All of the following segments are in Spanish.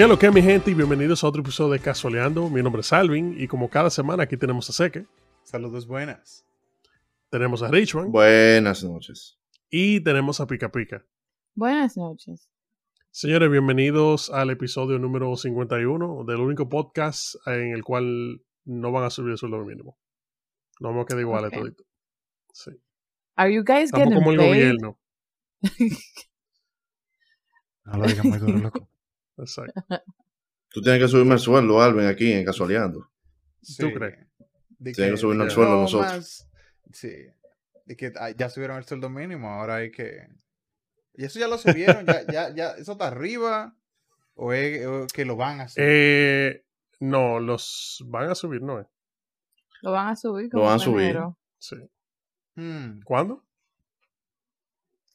¿Qué es lo que es, mi gente? Y bienvenidos a otro episodio de Casualeando. Mi nombre es Alvin y como cada semana aquí tenemos a Seque, Saludos buenas. tenemos a Richman Buenas noches. y tenemos a Pica Pica. Buenas noches. Señores, bienvenidos al episodio número 51 del único podcast en el cual no van a subir el sueldo mínimo. No vamos a quedar iguales Ok. todito. Sí. Are you guys Estamos getting como el paid? gobierno. No lo digas muy duro, loco. Exacto. Tú tienes que subirme el sueldo, Alvin, aquí en Casualeando. ¿Tú crees? De Tienen que subirnos el sueldo no nosotros. más- sí. De que ah, ya subieron el sueldo mínimo, ahora hay que... Y eso ya lo subieron, ya, ya, ya, eso está arriba. O es o que lo van a hacer. Eh, no, los van a subir, ¿no? es? Lo van a subir Lo como van a subir. enero. Sí. Hmm, ¿Cuándo?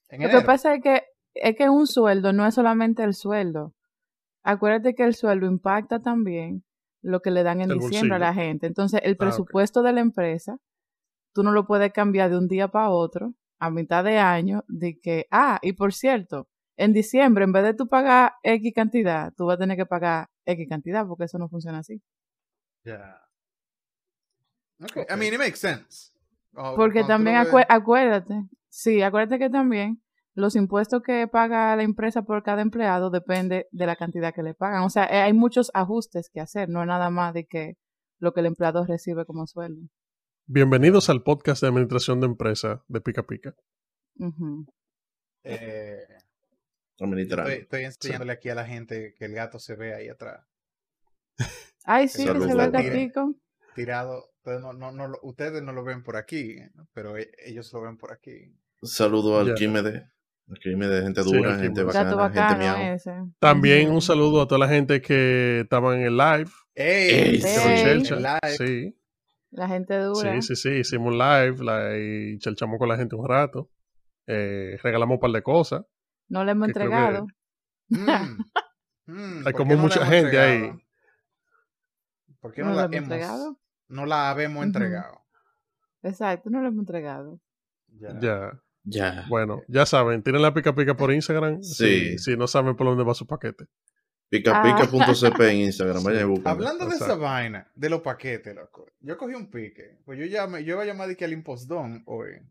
en Lo que pasa es que es que un sueldo no es solamente el sueldo. Acuérdate que el sueldo impacta también lo que le dan en El diciembre a la gente. Entonces, el Ah, presupuesto de la empresa, tú no lo puedes cambiar de un día para otro, a mitad de año, de que, ah, y por cierto, en diciembre, en vez de tú pagar X cantidad, tú vas a tener que pagar X cantidad, porque eso no funciona así. Ya. Okay. I mean, it makes sense. Oh, Porque también ves- acuérdate, sí, acuérdate que también los impuestos que paga la empresa por cada empleado depende de la cantidad que le pagan. O sea, eh, hay muchos ajustes que hacer, no es nada más de que lo que el empleado recibe como sueldo. Bienvenidos al podcast de administración de empresa de Pica Pica. Ujú. eh, estoy, estoy enseñándole aquí a la gente que el gato se ve ahí atrás. Ay, sí, que se ve el gatico. Tirado. Ustedes no, no, no lo- ustedes no lo ven por aquí, pero e- ellos lo ven por aquí. Saludo al Ya. Químede. Químede, gente Sí, dura, gente bacana, gente miau. ese. También un saludo a toda la gente que estaban en el live. ¡Ey! Live. Sí, La gente dura. sí, sí, sí. Hicimos un live la, y chelchamos con la gente un rato. Eh, regalamos un par de cosas. No le hemos que- entregado. Mm. Mm, Hay ¿por como no la mucha gente ahí. ¿Por qué No no, la la hemos entregado. No la habemos entregado. Exacto, no le hemos entregado. Ya. Ya. Ya. Bueno, ya saben, tienen la pica pica por Instagram. Sí. Si, si no saben por dónde va su paquete. Picapica.cp en Instagram, vayan y busquen. Hablando de esa vaina, de los paquetes, loco. Yo cogí un pique. Pues yo, llamé, yo iba a llamar de que al impostón hoy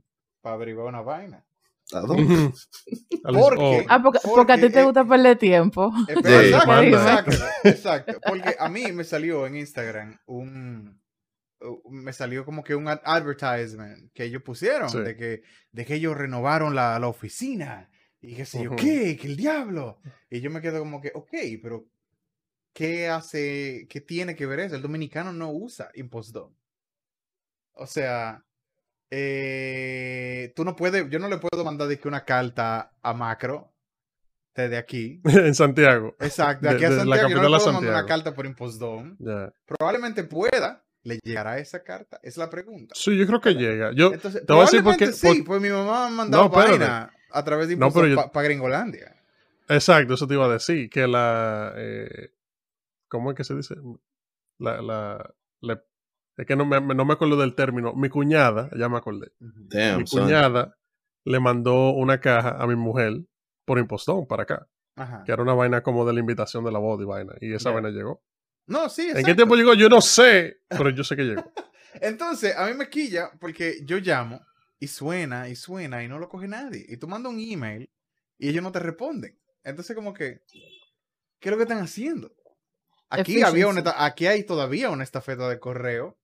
para averiguar una vaina. ¿A dónde? Al- ¿Por oh, qué? Ah, porque, porque a ti Porque, te eh, gusta perder tiempo. Espera, Sí, exacto, exacto, exacto. Porque a mí me salió en Instagram un. Me salió como que un ad- advertisement que ellos pusieron Sí. de, que, de que ellos renovaron la, la oficina y qué sé yo. ¿qué? Que el diablo. Y yo me quedo como que, ok, pero ¿qué hace, qué tiene que ver eso? El dominicano no usa impostón. O sea, eh, tú no puedes, yo no le puedo mandar de que una carta a Macro desde aquí. en Santiago. Exacto, De- aquí a de la Santiago. yo no capital le puedo mandar una Santiago. carta por impostón. Probablemente pueda. ¿Le llegará esa carta? Es la pregunta. Sí, yo creo que llega. Yo Entonces, te voy a decir por probablemente qué. sí, por- pues mi mamá me ha mandado No, vaina a través de No, yo- para Gringolandia. Exacto, eso te iba a decir. Que la. eh, ¿Cómo es que se dice? La. la es que no me, no me acuerdo del término. Mi cuñada, ya me acordé. Damn, mi son. cuñada le mandó una caja a mi mujer por impostón para acá. Ajá. Que era una vaina como de la invitación de la boda y vaina. Y esa vaina llegó. No, sí, ¿En exacto. qué tiempo llegó? Yo no sé, pero yo sé que llegó. Entonces, a mí me quilla porque yo llamo y suena y suena y no lo coge nadie. Y tú mandas un email y ellos no te responden. Entonces, como que, ¿qué es lo que están haciendo? Aquí, había una, aquí hay todavía una estafeta de correo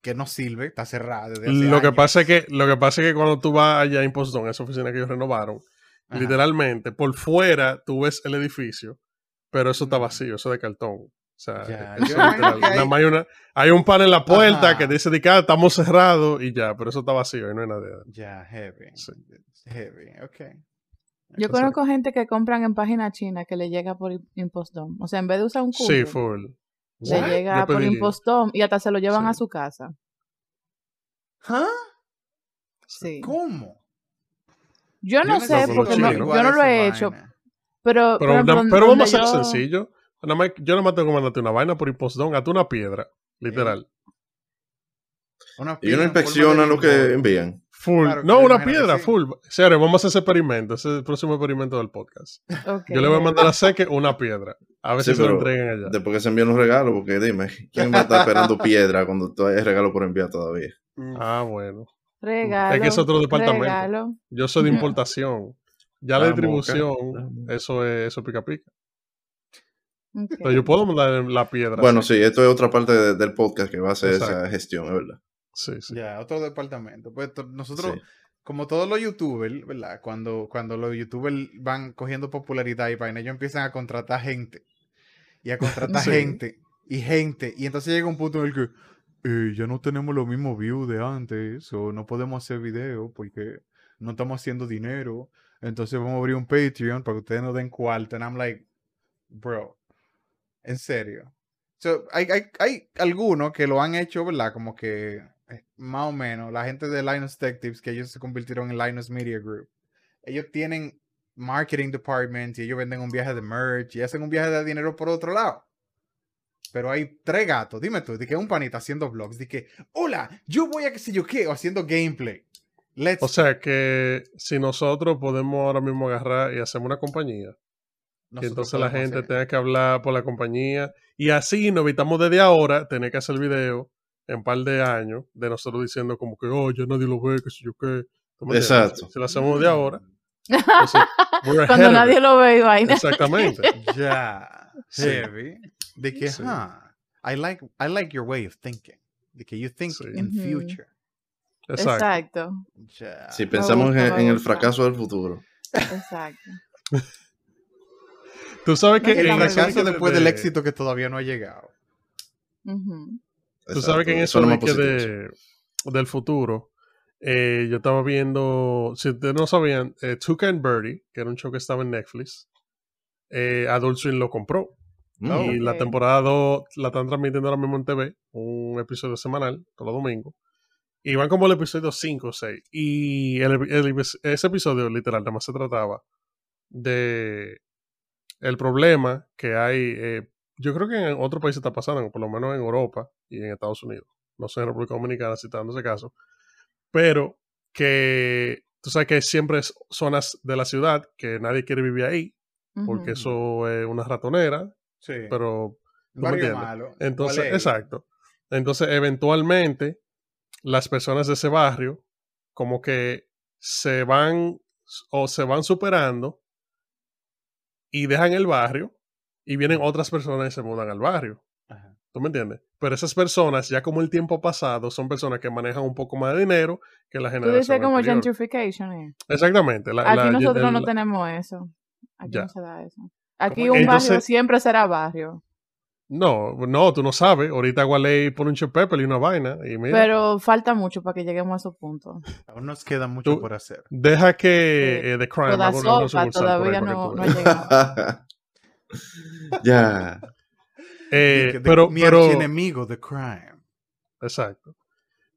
que no sirve, está cerrada desde hace Lo que, años. pasa es que, lo que pasa es que cuando tú vas allá a Impostón, esa oficina que ellos renovaron, Ajá. literalmente, por fuera tú ves el edificio, pero eso está vacío, eso es de cartón. O sea, Ya, yo hay- nada más hay, una, hay un pan en la puerta Ajá. que dice de ah, estamos cerrados y ya, pero eso está vacío y no hay nadie. Ya, heavy. Sí. Heavy, ok. Yo conozco gente que compran en página china que le llega por im- impostón. O sea, en vez de usar un Sí, coupon, full. Le What? llega por impostón y hasta se lo llevan Sí. a su casa. ¿Ah? Sí. ¿Cómo? Yo no sé porque no, yo no lo he hecho, pero, Pero, pero vamos a ser yo- sencillo. Nada más- yo nada más tengo que mandarte una vaina por impostón, a una piedra, literal. Una Y piedra uno en forma inspecciona lo que envían. Full. Claro, no, una piedra, sí. full. Señores, vamos a hacer ese experimento. Ese es el próximo experimento del podcast. Yo le voy a mandar a Seque una piedra. A ver Sí, si se lo pero entregan allá. Después que se envían los regalos, porque dime, ¿quién va a estar esperando piedra cuando todavía hay regalo por enviar todavía? Ah, bueno. Regalo. Es que es otro departamento. regalo. Yo soy de importación. Ya la distribución, eso es eso pica pica. Ok. Pero yo puedo mandar la piedra. Bueno, sí. sí, esto es otra parte de- del podcast que va a hacer esa Exacto. gestión, es verdad. Sí, sí. Ya, otro departamento. Pues nosotros, Sí. como todos los youtubers, ¿verdad? Cuando, cuando los youtubers van cogiendo popularidad y vaina, ellos empiezan a contratar gente. Y a contratar Sí. gente. Y gente. Y entonces llega un punto en el que eh, ya no tenemos los mismos views de antes. O no podemos hacer videos porque no estamos haciendo dinero. Entonces vamos a abrir un Patreon para que ustedes nos den cuarto. And I'm like, bro, en serio. So, hay, hay, hay algunos que lo han hecho, ¿verdad? Como que eh, más o menos, la gente de Linus Tech Tips, que ellos se convirtieron en Linus Media Group. Ellos tienen marketing department y ellos venden un viaje de merch y hacen un viaje de dinero por otro lado. Pero hay tres gatos, dime tú, de que un panita haciendo vlogs, de que, hola, yo voy a qué sé yo qué, o haciendo gameplay. Let's O sea que si nosotros podemos ahora mismo agarrar y hacer una compañía, que entonces la gente hacer- tenga que hablar por la compañía y así nos evitamos desde ahora tener que hacer video en un par de años de nosotros diciendo como que, oh, ya nadie lo ve, que sé yo qué. Exacto. Si lo hacemos de ahora, entonces, Cuando nadie lo ve y vaina. Exactamente. Ya, Sí. heavy. De que, Sí. huh, I like, I like your way of thinking. De que you think Sí. in future. Exacto. Si pensamos gusta, en, en el fracaso del futuro. Exacto. Tú sabes que No, El fracaso después de- del éxito que todavía no ha llegado. Tú sabes que en eso más que de, del futuro, eh, yo estaba viendo, si ustedes no sabían, eh, Tuca and Birdie, que era un show que estaba en Netflix, eh, Adult Swim lo compró. Mm. Y la temporada 2 la están transmitiendo ahora mismo en TV, un episodio semanal, todos los domingos. Y van como el episodio 5 o 6. Y el- el- ese episodio, literal, nada más se trataba de el problema que hay. eh, yo creo que en otros países está pasando, por lo menos en Europa y en Estados Unidos. No sé en República Dominicana si está dando ese caso. Pero que tú sabes que siempre es zonas de la ciudad que nadie quiere vivir ahí, porque eso es una ratonera, Sí. pero ¿Tú me Barrio malo. entonces, exacto. Entonces, eventualmente, las personas de ese barrio, como que se van o se van superando y dejan el barrio y vienen otras personas y se mudan al barrio. Ajá. ¿Tú me entiendes? Pero esas personas, ya como el tiempo pasado, son personas que manejan un poco más de dinero que la Tú generación dices como anterior. gentrification. eh. Exactamente. la- Aquí la- nosotros el- no tenemos eso. Aquí Ya. no se da eso. Aquí ¿Cómo? un barrio siempre será barrio. No, no, tú no sabes. Ahorita Gualey pone un chip pepper y una vaina. Y mira, Pero falta mucho para que lleguemos a esos puntos. Aún nos queda mucho Tú- por hacer. deja que Sí. eh, The Crime Toda haga sopa sucursal por ahí todavía no, no llegado. ya. Eh, pero, mi pero, archienemigo, The Crime. exacto.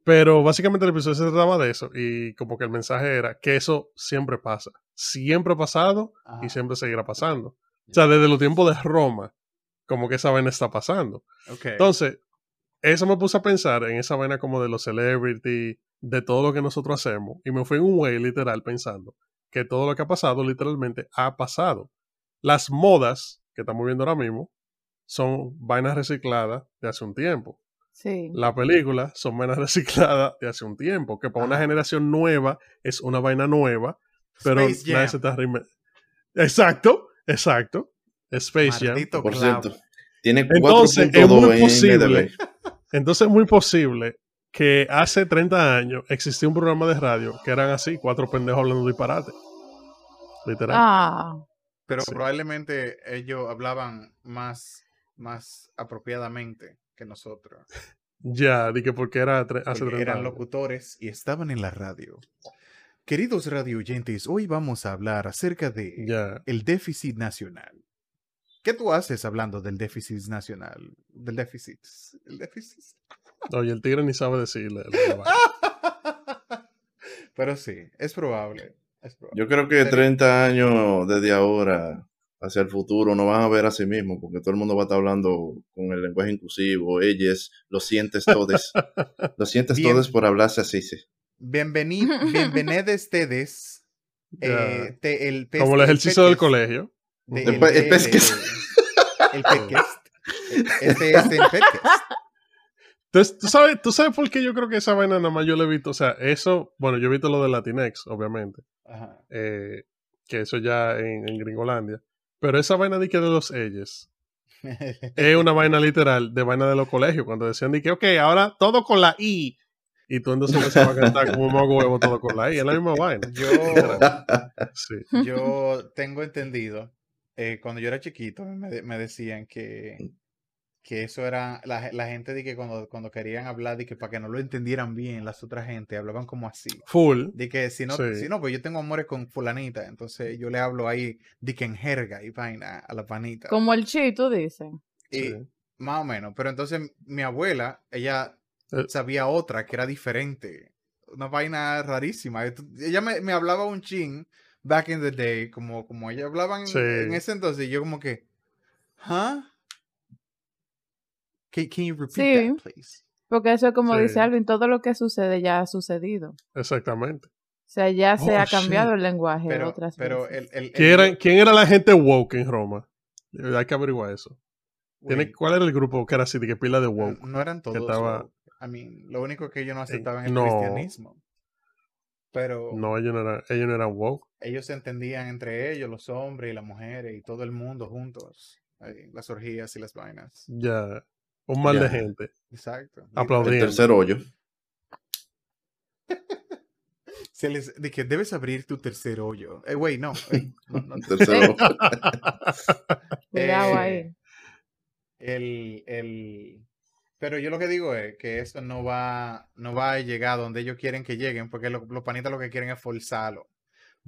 Pero básicamente el episodio se trataba de eso y como que el mensaje era que eso siempre pasa. Siempre ha pasado y siempre seguirá pasando. O sea, desde los tiempos de Roma, como que esa vaina está pasando. Entonces, eso me puse a pensar en esa vaina como de los celebrity, de todo lo que nosotros hacemos. Y me fui en un way literal pensando que todo lo que ha pasado literalmente ha pasado. Las modas que estamos viendo ahora mismo son vainas recicladas de hace un tiempo. Sí. La película son vainas recicladas de hace un tiempo. Que para una generación nueva es una vaina nueva, pero Space Jam. nadie se está Exacto, exacto. Space Jam. Maldito Por cierto, tiene Entonces, es 4.2 muy en posible. Entonces es muy posible que hace 30 años existía un programa de radio que eran así, cuatro pendejos hablando disparate. Literal. Ah, Pero Sí. probablemente ellos hablaban más, más apropiadamente que nosotros. Ya, di que porque era tre- hace porque 30 eran años. locutores y estaban en la radio. Queridos radio oyentes, hoy vamos a hablar acerca de Ya. el déficit nacional. ¿Qué tú haces hablando del déficit nacional? Del déficit. El déficit. Oye, el tigre ni sabe decirle. Pero sí, es probable. Es probable. Yo creo que 30 años desde ahora hacia el futuro no van a ver a sí mismos, porque todo el mundo va a estar hablando con el lenguaje inclusivo, ellos, lo sientes todos, lo sientes Bien. todos por hablarse así, sí. Bienvenido, bienvenidos ustedes. eh, te- el Como el ejercicio del colegio. De- El el de- pesquest. de- El podcast. Este es el podcast. Entonces, ¿tú sabes, ¿tú sabes por qué yo creo que esa vaina nada más yo lo he visto? O sea, eso, bueno, yo he visto lo de Latinex, obviamente, Ajá. eh, que eso ya en, en Gringolandia. Pero esa vaina de que de los ellos es una vaina literal de vaina de los colegios, cuando decían de que, ok, ahora todo con la I. Y tú entonces empezabas a cantar como mago huevo todo con la I, es la misma vaina. Yo, Sí. yo tengo entendido, eh, cuando yo era chiquito, me, me decían que, que eso era, la, la gente de que cuando, cuando querían hablar, de que para que no lo entendieran bien las otras gente, hablaban como así. Full. De que si no, Sí. si no, pues yo tengo amores con fulanita, entonces yo le hablo ahí de que en jerga y vaina a la panita. Como el chi, tú dices. Y Sí. más o menos, pero entonces mi abuela, ella Eh. sabía otra que era diferente, una vaina rarísima. Ella me, me hablaba un chin back in the day, como, como ella hablaba en, Sí. en ese entonces, y yo como que, ¿huh? Can, can you repeat Sí. that, please? Porque eso es como Sí. dice Alvin, todo lo que sucede ya ha sucedido. Exactamente. O sea, ya se Oh, ha cambiado shit. el lenguaje Pero, otras pero veces. el, el, el- ¿Quién era, quién era la gente woke en Roma? Eh, Hay que averiguar eso. ¿Tiene- Wait, ¿Cuál era el grupo que era así, de que pila de woke? no eran todos. estaba- woke. I mean, lo único que ellos no aceptaban es el no. cristianismo. Pero No, ellos no eran, ellos no eran woke. Ellos se entendían entre ellos, los hombres y las mujeres y todo el mundo juntos. ahí, las orgías y las vainas. Ya. Un mal de gente. Exacto. El Aplaudiendo. tercer hoyo. Se les, que debes abrir tu tercer hoyo. Eh, güey, no. eh, no, no. El tercer hoyo. Cuidado eh, ahí. El, el, pero yo lo que digo es que eso no va, no va a llegar donde ellos quieren que lleguen, porque lo- los panitas lo que quieren es forzarlo.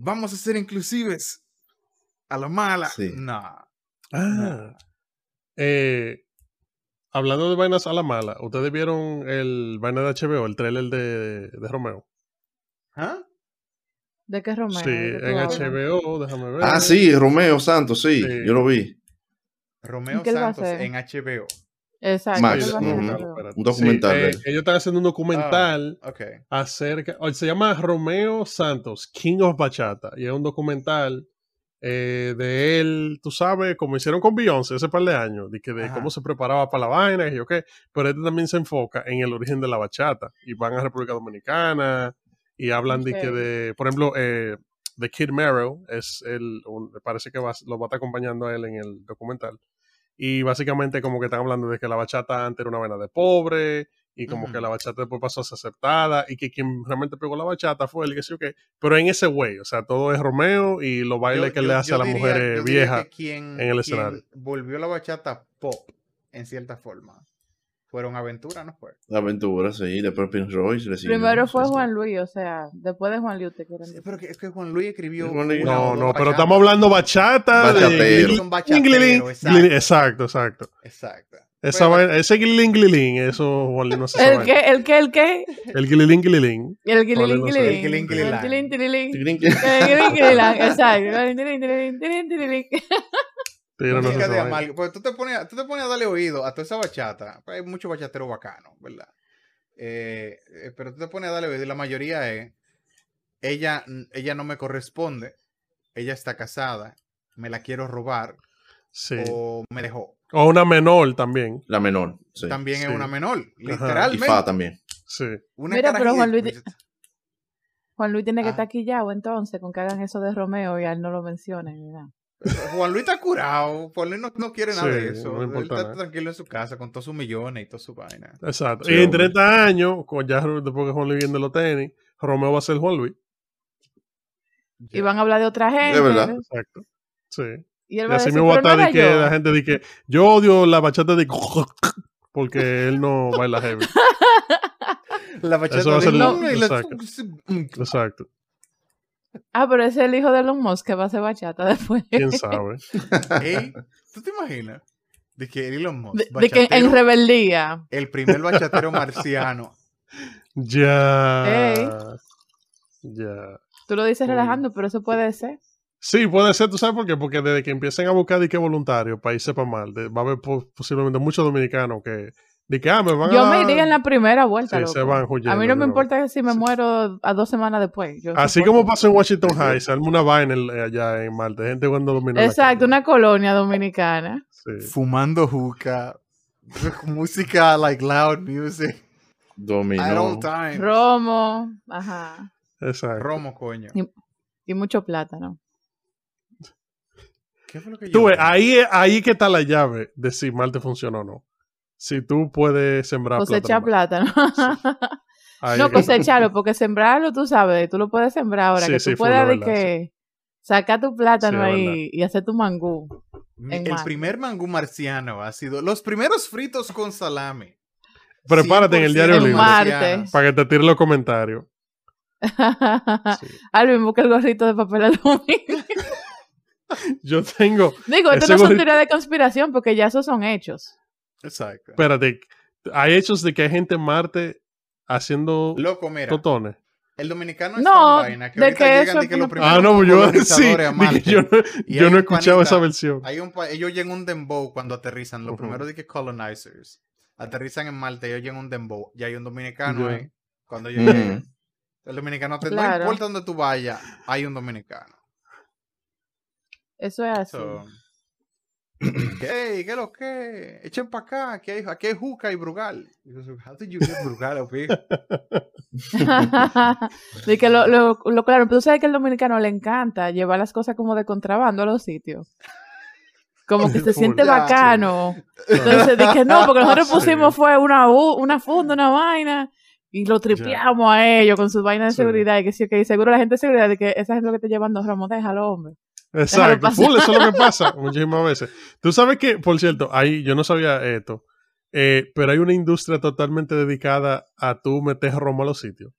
Vamos a ser inclusives. A la mala. Sí. No. Ah. Eh, hablando de vainas a la mala, ¿ustedes vieron el vaina de HBO, el trailer de, de Romeo? ¿Ah? ¿De qué Romeo? sí, ¿De qué tú en hablas? HBO, déjame ver. Ah, sí, Romeo Santos, sí, Sí. yo lo vi. Romeo qué él va a Santos hacer? en HBO. Exacto. Max. Un documental Sí, de eh, ellos están haciendo un documental Ok. acerca, o- se llama Romeo Santos, King of Bachata, y es un documental eh, de él, tú sabes, como hicieron con Beyoncé hace par de años, de, que de Ajá. cómo se preparaba para la vaina, y yo qué, pero este también se enfoca en el origen de la bachata, y van a República Dominicana, y hablan de que de, por ejemplo, eh, de Kid Merrow, es el, un- parece que va- lo va a estar acompañando a él en el documental, y básicamente como que están hablando de que la bachata antes era una vaina de pobre, y como que la bachata después pasó a ser aceptada y que quien realmente pegó la bachata fue él, y que sí o qué. Pero en ese güey, o sea, todo es Romeo y los bailes Yo- que yo- le hace a las diría- mujeres viejas. en el escenario. Volvió la bachata pop, en cierta forma. Fueron aventuras, ¿no fue? La aventura, sí, después Prince Royce. Primero fue. Juan Luis, o sea, después de Juan Luis te quieren Sí, decir. pero que, es que Juan Luis escribió. Juan Luis- una No, no, pero estamos hablando bachata de Bachatero. Glilin, exacto. Exacto, exacto. Exacto. Esa Pero- vaina- ese glilin glilin, eso Juan Luis no se ¿El sabe. qué? ¿El qué? ¿El qué? El glilin. El guililín, Vale, no sé. guililín. El guilín, guililán. El guilín, guililín. Tigrín, El guilín, guililán, Exacto. No de Pues tú te pones, a- tú te pones a darle oído a toda esa bachata. Pues hay muchos bachateros bacanos, ¿verdad? Eh, eh, pero tú te pones a darle oído y la mayoría es, ella, ella no me corresponde, ella está casada, me la quiero robar Sí. o me dejó. O una menor también. La menor, sí. También Sí. es una menor, Y literalmente. Fa también. Sí. Una Mira, pero Juan Luis- Juan Luis tiene que Ah. estar quillado entonces con que hagan eso de Romeo y a él no lo mencionen. nada. Juan Luis está curado. Juan Luis no, no quiere nada Sí, de eso. no Él importa está nada. tranquilo en su casa con todos sus millones y toda su vaina. Exacto. Sí, y en hombre. 30 años, con ya después que Juan Luis viene los tenis, Romeo va a ser Juan Luis. Y van a hablar de otra gente. verdad. Exacto. Sí. Y él Y va a así decir, mismo va a pero no estar de que yo. la gente dice que yo odio la bachata de porque él no baila heavy. La bachata de- lo- No, y la- exacto. Exacto. Ah, pero ese es el hijo de Elon Musk que va a hacer bachata después. ¿Quién sabe? Ey, ¿Tú te imaginas? De que Elon Musk, De, de que en rebeldía. el primer bachatero marciano. Ya. Ey. Ya. Tú lo dices relajando, pero eso puede ser. Sí, puede ser, ¿tú sabes por qué? Porque desde que empiecen a buscar de qué voluntario para irse para mal, de- va a haber po- posiblemente muchos dominicanos que, de que, ah, me van Yo a me iría en la primera vuelta. Sí, loco. se van huyendo a mí no me importa si me Sí. muero a dos semanas después. Yo Así soporto. como pasó en Washington High, se arma una vaina en- allá en Marte, gente en la Exacto, una colonia dominicana. Sí. Fumando juca. música, like loud music. At all Dominó. times. Romo, ajá. Exacto. Romo, coño. Y mucho plátano. ¿Qué fue lo que yo Tú ves, ahí, ahí que está la llave de si Marte funciona o no. Si tú puedes sembrar Cosechar plátano. plátano. Ahí no es cosecharlo, porque sembrarlo, tú sabes, tú lo puedes sembrar ahora. Sí, que sí, tú full, puedas es de verdad, que sacar tu plátano Sí, es ahí y hacer tu mangú. El primer mangú marciano ha sido los primeros fritos con salami. Prepárate en el diario 100% libre. Para que te tire los comentarios. Sí. Alvin, busca el gorrito de papel aluminio. Yo tengo. Digo, esto no son gorrito- teorías de conspiración, porque ya esos son hechos. Exacto. Espérate. Hay hechos de que hay gente en Marte haciendo Loco, mira. totones. El dominicano es No, vaina que de ahorita que llegan eso de que no- los primeros Ah, no, yo sí. Marte. yo no, yo hay no he un escuchado panita- esa versión. Hay un ellos llegan un dembow cuando aterrizan. Los Ujú. primeros de que colonizers aterrizan en Marte, ellos llegan un dembow. Y hay un dominicano Ya. ahí. Cuando ellos. El dominicano, te, no Claro. importa donde tú vayas, hay un dominicano. Eso es así. So, hey, ¿qué es lo que? Echen para acá, aquí hay, aquí hay juca y brugal. Y yo, How did you get brugal de que lo, lo, lo claro, pero tú sabes que al dominicano le encanta llevar las cosas como de contrabando a los sitios. Como que se siente bacano. Entonces dije, no, porque nosotros pusimos fue una, una funda, una vaina, y lo tripeamos a ellos con sus vainas de Sí. seguridad. Y que sí, que seguro la gente de seguridad de que esa gente lo que te llevan dos ramos, déjalo, hombre. Exacto, full, eso es lo que pasa muchísimas veces. Tú sabes que, por cierto, ahí yo no sabía esto, eh, pero hay una industria totalmente dedicada a tú meter romo a los sitios.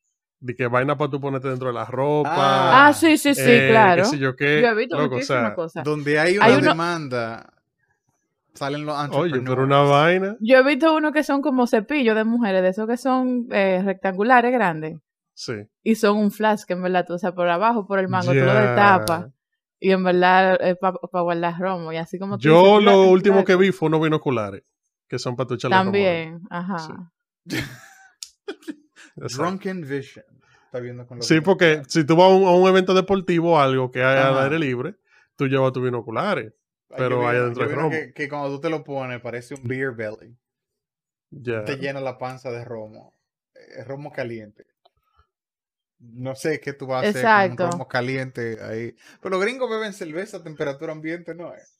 De que vaina para tú ponerte dentro de la ropa. Ah, Ah, sí, sí, sí, eh, claro. qué sé yo qué. Yo he visto loco, o muchísimas sea, cosas. Donde hay una Hay uno- demanda, salen los Oye, pero una vaina. Yo he visto unos que son como cepillos de mujeres, de esos que son eh, rectangulares grandes. Sí. Y son un flash, que en verdad, tú, o sea, por abajo, por el mango, tú lo destapas. Y en verdad es para guardar romo. Y así como tú Yo dices, lo claro, último que vi fue unos binoculares, que son para tu. También, ajá. Sí. Drunken Vision. Está viendo con los Sí, porque si tú vas a un, a un evento deportivo o algo que hay al aire libre, tú llevas tus binoculares. Pero adentro hay vi uno romo. Que, que cuando tú te lo pones parece un beer belly. Ya. Te llena la panza de romo. Es romo caliente. No sé qué tú vas a hacer Exacto. con un romo caliente ahí. Pero los gringos beben cerveza a temperatura ambiente, ¿no es?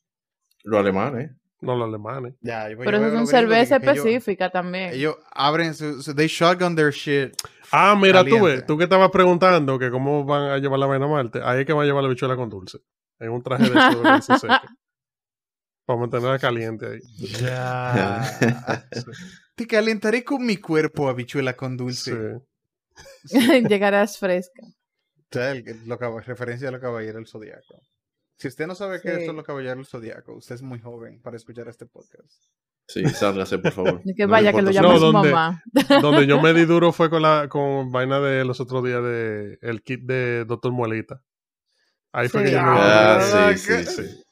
Los alemanes. No los alemanes. Ya, yo- Pero eso es una cerveza ellos- específica también. Ellos abren su, su- they shotgun their shit. Ah, mira, tú ves, tú que estabas preguntando que cómo van a llevar la vaina a Marte, ahí es que van a llevar la bichuela con dulce. En un traje de dulce seco. Para mantenerla caliente ahí. Ya. Te calentaré con mi cuerpo, habichuela con Sí. Llegarás fresca. O sea, el- lo referencia a los caballeros del zodiaco. Si usted no sabe qué Sí. son los caballeros del zodiaco, usted es muy joven para escuchar este podcast. Sí, sálgase, por favor. Que No vaya, que lo llame No, su ¿dónde? mamá. Donde yo me di duro fue con la con vaina de los otros días de el kit de Doctor Muelita. Ahí fue Sí. que yo me Ah, Ah, sí, ¿qué? sí, sí.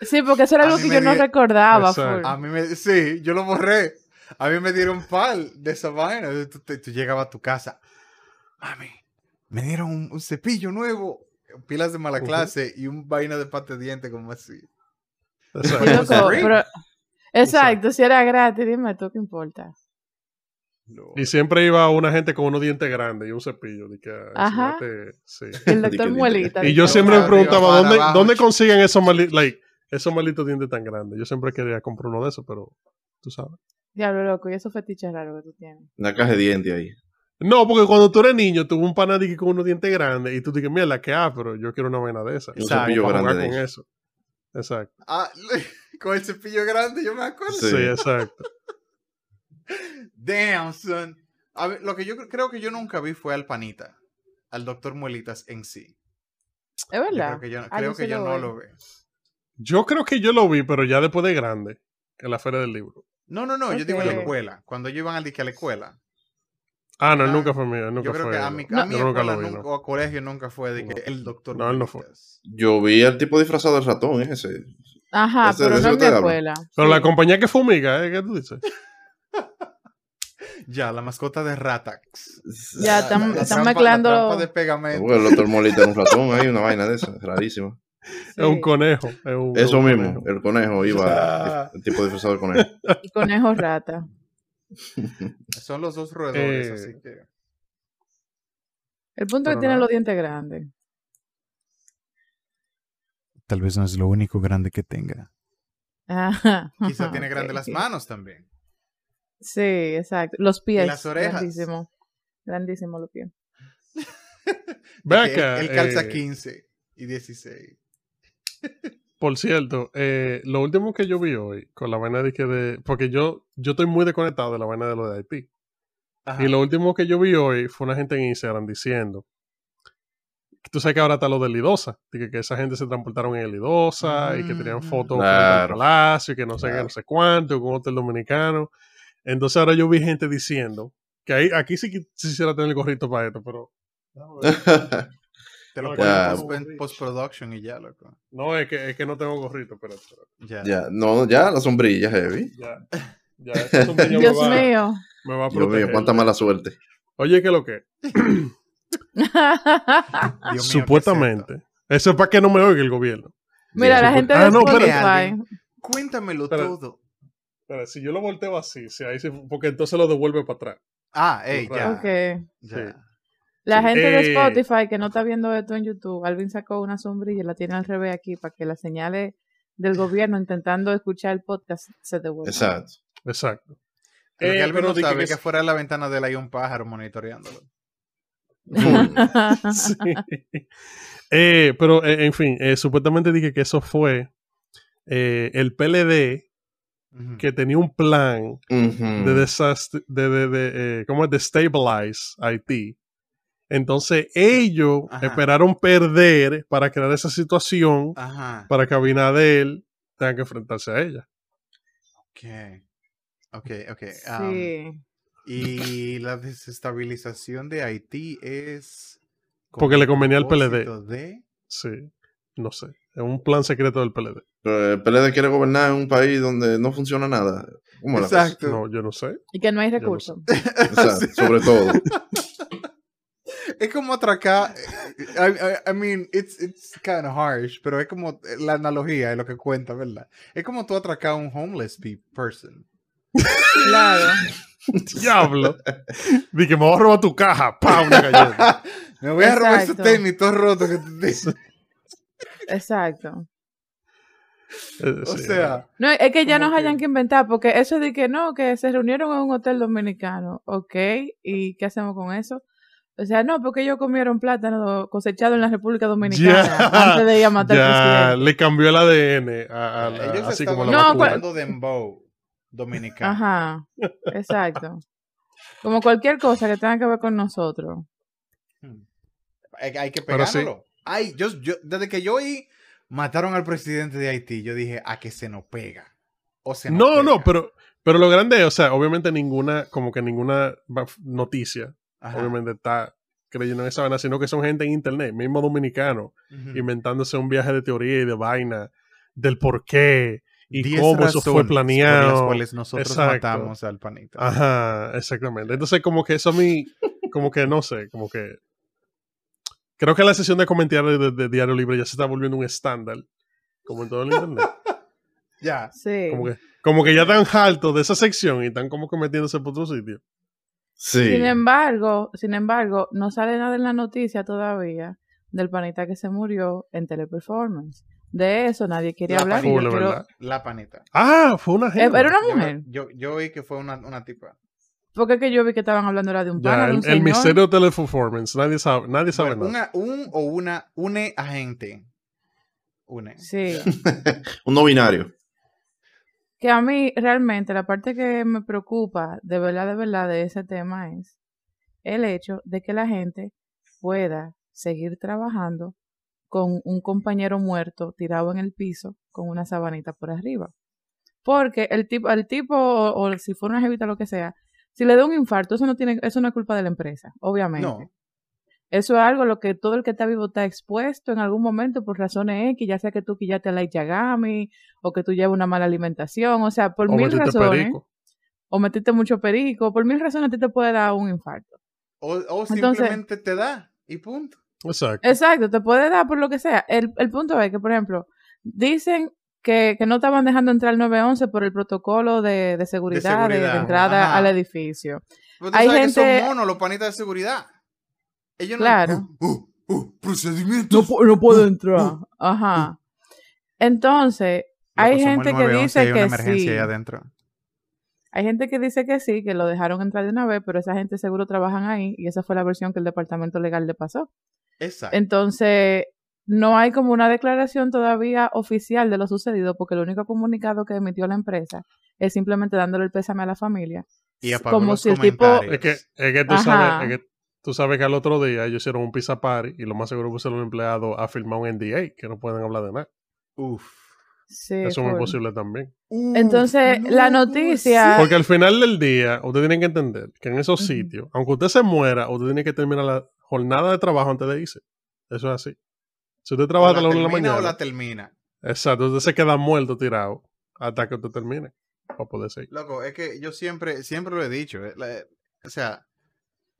Sí, porque eso era A algo que yo no di- recordaba. Exacto. full. A mí me, sí, yo lo borré. A mí me dieron pal de esa vaina. Tú, tú- tú llegabas a tu casa. Mami, me dieron un, un cepillo nuevo, pilas de mala clase y un vaina de pate de diente como así. Exacto. Sí, loco, free. pero- exacto, si era gratis, dime tú qué importa. No. Y siempre iba una gente con unos dientes grandes y un cepillo. De que, Ajá. sí. El doctor Muelita. Y yo siempre me preguntaba, ¿dónde, abajo, ¿dónde consiguen esos, mali- like, esos malditos dientes tan grandes? Yo siempre quería comprar uno de esos, pero tú sabes. Diablo loco, y esos fetiches raros que tú tienes. Una caja de dientes ahí. No, porque cuando tú eres niño, tuvo un panadique con unos dientes grandes y tú dices, mira, que ah, pero yo quiero una vaina de esa. Un Exacto. cepillo Para grande jugar con eso. eso. Exacto. Ah, con el cepillo grande, yo me acuerdo. Sí, Sí. exacto. Damn, son. A ver, lo que yo cre- creo que yo nunca vi fue al panita, al doctor Muelitas en sí. Es Yo verdad. creo que yo, Ah, creo yo que sí yo lo no veo. lo ve. Yo creo que yo lo vi, pero ya después de grande, en la feria del libro. No, no, no, yo digo en la escuela. Cuando ellos iban al dique a la escuela. Ah, no, él Ah, nunca fue mío, nunca yo creo fue. que a mi, no. a mi Yo nunca escuela lo vi, nunca- no. o a colegio nunca fue de que No. el doctor. No, él no fue. Yo vi al tipo disfrazado del ratón, ese. Ajá, Ese- pero de no ese en mi escuela. Pero Sí. la compañía que fumiga, ¿eh? ¿Qué tú dices? Ya, la mascota de Ratax. Ya, La- tam- la están trampa- mezclando- La trampa de pegamento. Bueno, el doctor Molita era un ratón ahí, una vaina de esa, rarísima. Es un Sí. conejo. es un- Eso un mismo, conejo. el conejo iba, el tipo disfrazado del conejo. Y conejo rata. Son los dos roedores, Eh, así que. El punto es que tiene nada. los dientes grandes. Tal vez no es lo único grande que tenga. Ajá. Quizá tiene grandes las manos también. Sí, exacto. Los pies. las orejas. Grandísimo. Grandísimo los pies. Acá. Él, él calza eh, 15 y 16. Por cierto, eh, lo último que yo vi hoy con la vaina de que de. Porque yo, yo estoy muy desconectado de la vaina de lo de Haití. Ajá. Y lo último que yo vi hoy fue una gente en Instagram diciendo. que Tú sabes que ahora está lo del Lidosa. de Que, que esa gente se transportaron en el Lidosa y que tenían Mm. fotos Claro. palacio y que no sé qué, no sé cuánto, con un hotel dominicano. Entonces ahora yo vi gente diciendo que ahí, aquí sí que quisiera tener el gorrito para esto, pero. Te lo en en post-production y ya, loco. No, es que, es que no tengo gorrito, pero. Ya. ya, no, ya, la sombrilla heavy. Ya. Ya, sombrero Dios me va, mío. me va a Dios mío, cuánta mala suerte. Oye, ¿qué es lo que? Dios mío, ¿qué es Supuestamente. Eso es para que no me oiga el gobierno. Mira, la gente Ah, de no, pero- Spotify. Cuéntamelo todo. Pero si yo lo volteo así, si ahí porque entonces lo devuelve para atrás. Ah, ey, ya. Ok. ya. Sí. La Sí. gente de Eh. Spotify que no está viendo esto en YouTube, Alvin sacó una sombrilla y la tiene al revés aquí para que las señales del gobierno intentando escuchar el podcast se devuelvan. Exacto. Exacto. Lo que Eh, Alvin pero no que- sabe que es que fuera de la ventana de él hay un pájaro monitoreándolo. Sí. Eh, pero, eh, en fin, eh, supuestamente dije que eso fue eh, el PLD que tenía un plan de desastre, de, de, de, eh, ¿cómo es? De stabilize Haití. Entonces ellos Ajá. esperaron perder para crear esa situación Ajá. para que Abinader tenga que enfrentarse a ella. Ok. Ok, ok. um, Sí. y la desestabilización de Haití es. Porque le convenía al De... Sí, no sé. Es un plan secreto del PLD. Pero el PLD quiere gobernar en un país donde no funciona nada. ¿Cómo la? Exacto. No, yo no sé. Y que no hay no recursos. Exacto, sobre todo. Es como atracar. I, I- I mean, it's, it's kind of harsh, pero es como la analogía de lo que cuenta, ¿verdad? Es como tú atracar a un homeless pe- person. Claro. Diablo. Dije, me voy a robar tu caja. ¡Pam! Una galleta. Me voy a robar ese tenis todo roto que tú tienes. Exacto. Eh, O sea, No, es que ya nos hayan que- que inventar, porque eso de que no, que se reunieron en un hotel dominicano, ok, ¿y qué hacemos con eso? O sea, no, porque ellos comieron plátano cosechado en la República Dominicana Ya, antes de ir a matar presidente. le cambió el ADN a, a- a- ellos así como la No, jugando dembow dominicano. Ajá, exacto. Como cualquier cosa que tenga que ver con nosotros. Hmm. Hay, hay que sí. pegándolo. Ay, yo, yo, desde que yo oí mataron al presidente de Haití, yo dije, a que se nos pega. O se nos No, no, pero, pero lo grande es, o sea, obviamente ninguna, como que ninguna noticia, Ajá. obviamente está creyendo en esa vaina, sino que son gente en internet, mismo dominicano, inventándose un viaje de teoría y de vaina, del por qué y Diez cómo eso fue razones Por las planeado. cuales nosotros Exacto. matamos al panita. Ajá, exactamente. Entonces, como que eso a mí, como que no sé, como que. Creo que la sesión de comentarios de, de Diario Libre ya se está volviendo un estándar, como en todo el internet. Ya. Sí. Como que, como que ya están hartos de esa sección y están como que metiéndose por otro sitio. Sí. Sin embargo, sin embargo, no sale nada en la noticia todavía del panita que se murió en teleperformance. De eso nadie quiere La hablar. panita. quiero- ¿verdad? La panita. Ah, fue una Eh, gente. Era una Yo- mujer. Yo, yo oí que fue una, una tipa. Porque es que yo vi que estaban hablando era de un pana, Ya, de un el, misterio de teleperformance. Nadie sabe, nadie sabe Bueno, nada. una, un o una, une agente. Une. Sí. Un no binario. Que a mí realmente la parte que me preocupa de verdad, de verdad de ese tema es el hecho de que la gente pueda seguir trabajando con un compañero muerto tirado en el piso con una sabanita por arriba. Porque el tipo, el tipo o, si fuera una jevita lo que sea, si le da un infarto, eso no tiene, eso no es culpa de la empresa, obviamente. Eso es algo a lo que todo el que está vivo está expuesto en algún momento por razones X, ya sea que tú quillaste la Yagami o que tú llevas una mala alimentación, o sea, por O mil razones, perico. o metiste mucho perico, por mil razones a ti te puede dar un infarto. O, o Entonces- simplemente te da y punto. Exacto. Exacto, te puede dar por lo que sea. El, el punto es que, por ejemplo, dicen que, que no estaban dejando entrar el 911 por el protocolo de, de seguridad de, entrada ajá. al edificio. Pero tú Hay sabes que gente- son monos los panitas de seguridad. Ellos no. Claro. Uh, uh, uh, procedimientos. no puedo uh, entrar. uh. Ajá. Entonces, hay gente que 911 y dice hay una que emergencia sí. ahí adentro. Hay gente que dice que sí, que lo dejaron entrar de una vez, pero esa gente seguro trabajan ahí y esa fue la versión que el departamento legal le pasó. Exacto. Entonces, no hay como una declaración todavía oficial de lo sucedido porque el único comunicado que emitió la empresa es simplemente dándole el pésame a la familia. y como los si el tipo-. Es que, es que tú Ajá. sabes, es que tú sabes que al otro día ellos hicieron un pizza party y lo más seguro pusieron a un empleado a firmar un NDA, que no pueden hablar de nada. Uf. Sí, Eso es muy full. posible también. Entonces, no, la ¿cómo noticia-? Porque al final del día, usted tiene que entender que en esos sitios, aunque usted se muera, usted tiene que terminar la jornada de trabajo antes de irse. Eso es así. Si usted trabaja hasta la una de la termina mañana, o la termina. exacto, usted se queda muerto tirado hasta que usted termine para poder seguir. Loco, es que yo siempre, siempre lo he dicho. eh, la- o sea,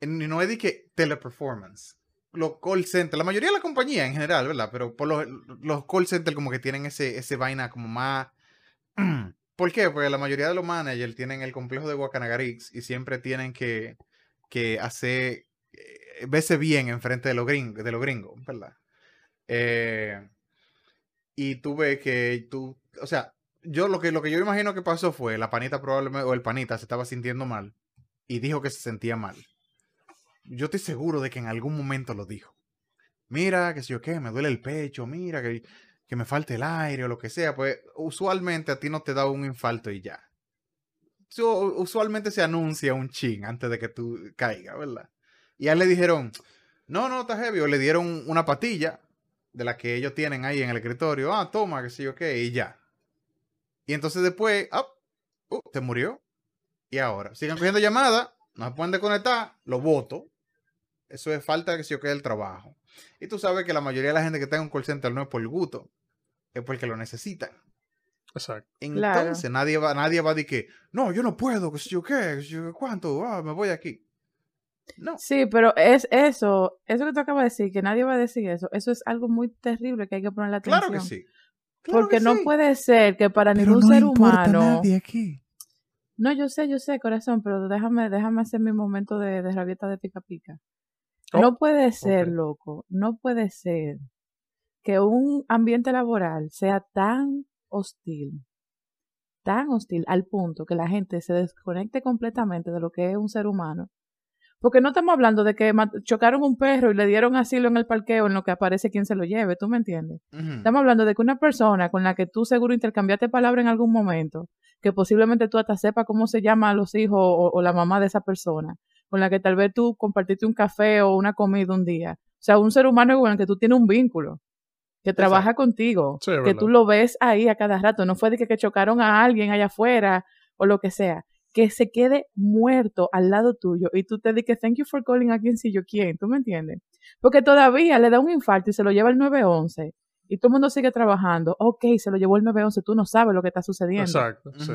no es de que teleperformance. Los call centers, la mayoría de la compañía en general, ¿verdad? Pero por los, los call centers como que tienen ese, ese vaina como más... ¿Por qué? Porque la mayoría de los managers tienen el complejo de Guacanagarix y siempre tienen que, que hacer, eh, verse bien enfrente de los gringos, de los gringos ¿verdad? Eh, y tú ves que tú, o sea, yo lo que, lo que yo imagino que pasó fue, la panita probablemente, o el panita se estaba sintiendo mal y dijo que se sentía mal. Yo estoy seguro de que en algún momento lo dijo. Mira, que si yo qué, me duele el pecho, mira, que, que me falte el aire o lo que sea. Pues usualmente a ti no te da un infarto y ya. Usualmente se anuncia un chin antes de que tú caigas, ¿verdad? Y a él le dijeron, no, no, está heavy. O le dieron una patilla de la que ellos tienen ahí en el escritorio. Ah, toma, que sé yo qué, y ya. Y entonces después, ah, uh, te murió. Y ahora, sigan cogiendo llamadas, no se pueden desconectar, lo voto. Eso es falta de que se yo quede el trabajo. Y tú sabes que la mayoría de la gente que está en un call center no es por gusto, es porque lo necesitan. Exacto. Claro. Entonces nadie va, nadie va a decir que, no, yo no puedo, que sé yo qué, que sé yo qué, cuánto, ah, me voy aquí. No. Sí, pero es eso, eso que tú acabas de decir, que nadie va a decir eso, eso es algo muy terrible que hay que ponerle atención. Claro que sí. Claro Porque que no sí. puede ser que para Pero ningún no ser humano. nadie aquí. No, yo sé, yo sé, corazón, pero déjame, déjame hacer mi momento de, de rabieta de pica pica. Oh, no puede ser, loco, no puede ser que un ambiente laboral sea tan hostil, tan hostil al punto que la gente se desconecte completamente de lo que es un ser humano. Porque no estamos hablando de que chocaron un perro y le dieron asilo en el parqueo en lo que aparece quien se lo lleve, ¿tú me entiendes? Estamos hablando de que una persona con la que tú seguro intercambiaste palabras en algún momento, que posiblemente tú hasta sepas cómo se llama a los hijos o, o la mamá de esa persona, con la que tal vez tú compartiste un café o una comida un día. O sea, un ser humano con el que tú tienes un vínculo, que trabaja contigo, Sí, que verdad. tú lo ves ahí a cada rato. No fue de que, que chocaron a alguien allá afuera o lo que sea. Que se quede muerto al lado tuyo y tú te dices, thank you for calling a quien si yo quién, ¿tú me entiendes? Porque todavía le da un infarto y se lo lleva el 911 y todo el mundo sigue trabajando. Ok, se lo llevó el 911, tú no sabes lo que está sucediendo. Exacto. sí.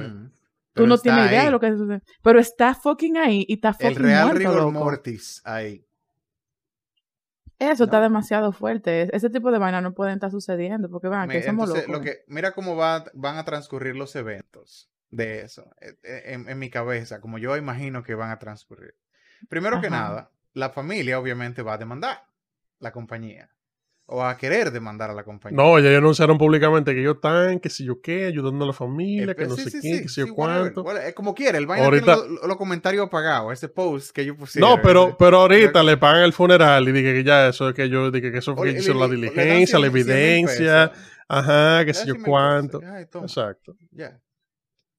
Tú no tienes idea de lo que sucede. Pero está fucking ahí y está fucking El real muerto, rigor loco. mortis ahí. Eso está demasiado fuerte. Ese tipo de vaina no pueden estar sucediendo porque van, que somos locos. lo que, mira cómo va, van a transcurrir los eventos de eso eh, eh, en, en mi cabeza, como yo imagino que van a transcurrir. Primero que nada, la familia obviamente va a demandar la compañía o a querer demandar a la compañía. No, ya anunciaron públicamente que ellos están, que si yo qué, ayudando a la familia, Eh, que no sí, sé sí, qué, sí, que si yo sí, whatever, cuánto. whatever, eh, como quiera, el vaina Ahorita- tiene los, comentarios apagados, ese post que yo pusieron. No, pero, pero ahorita le pagan el funeral y dije que ya eso es que yo dije que eso fue que le- la diligencia, la 100 100 mil evidencia, ajá, que si yo 100 mil cuánto. Ay, Exacto. ya.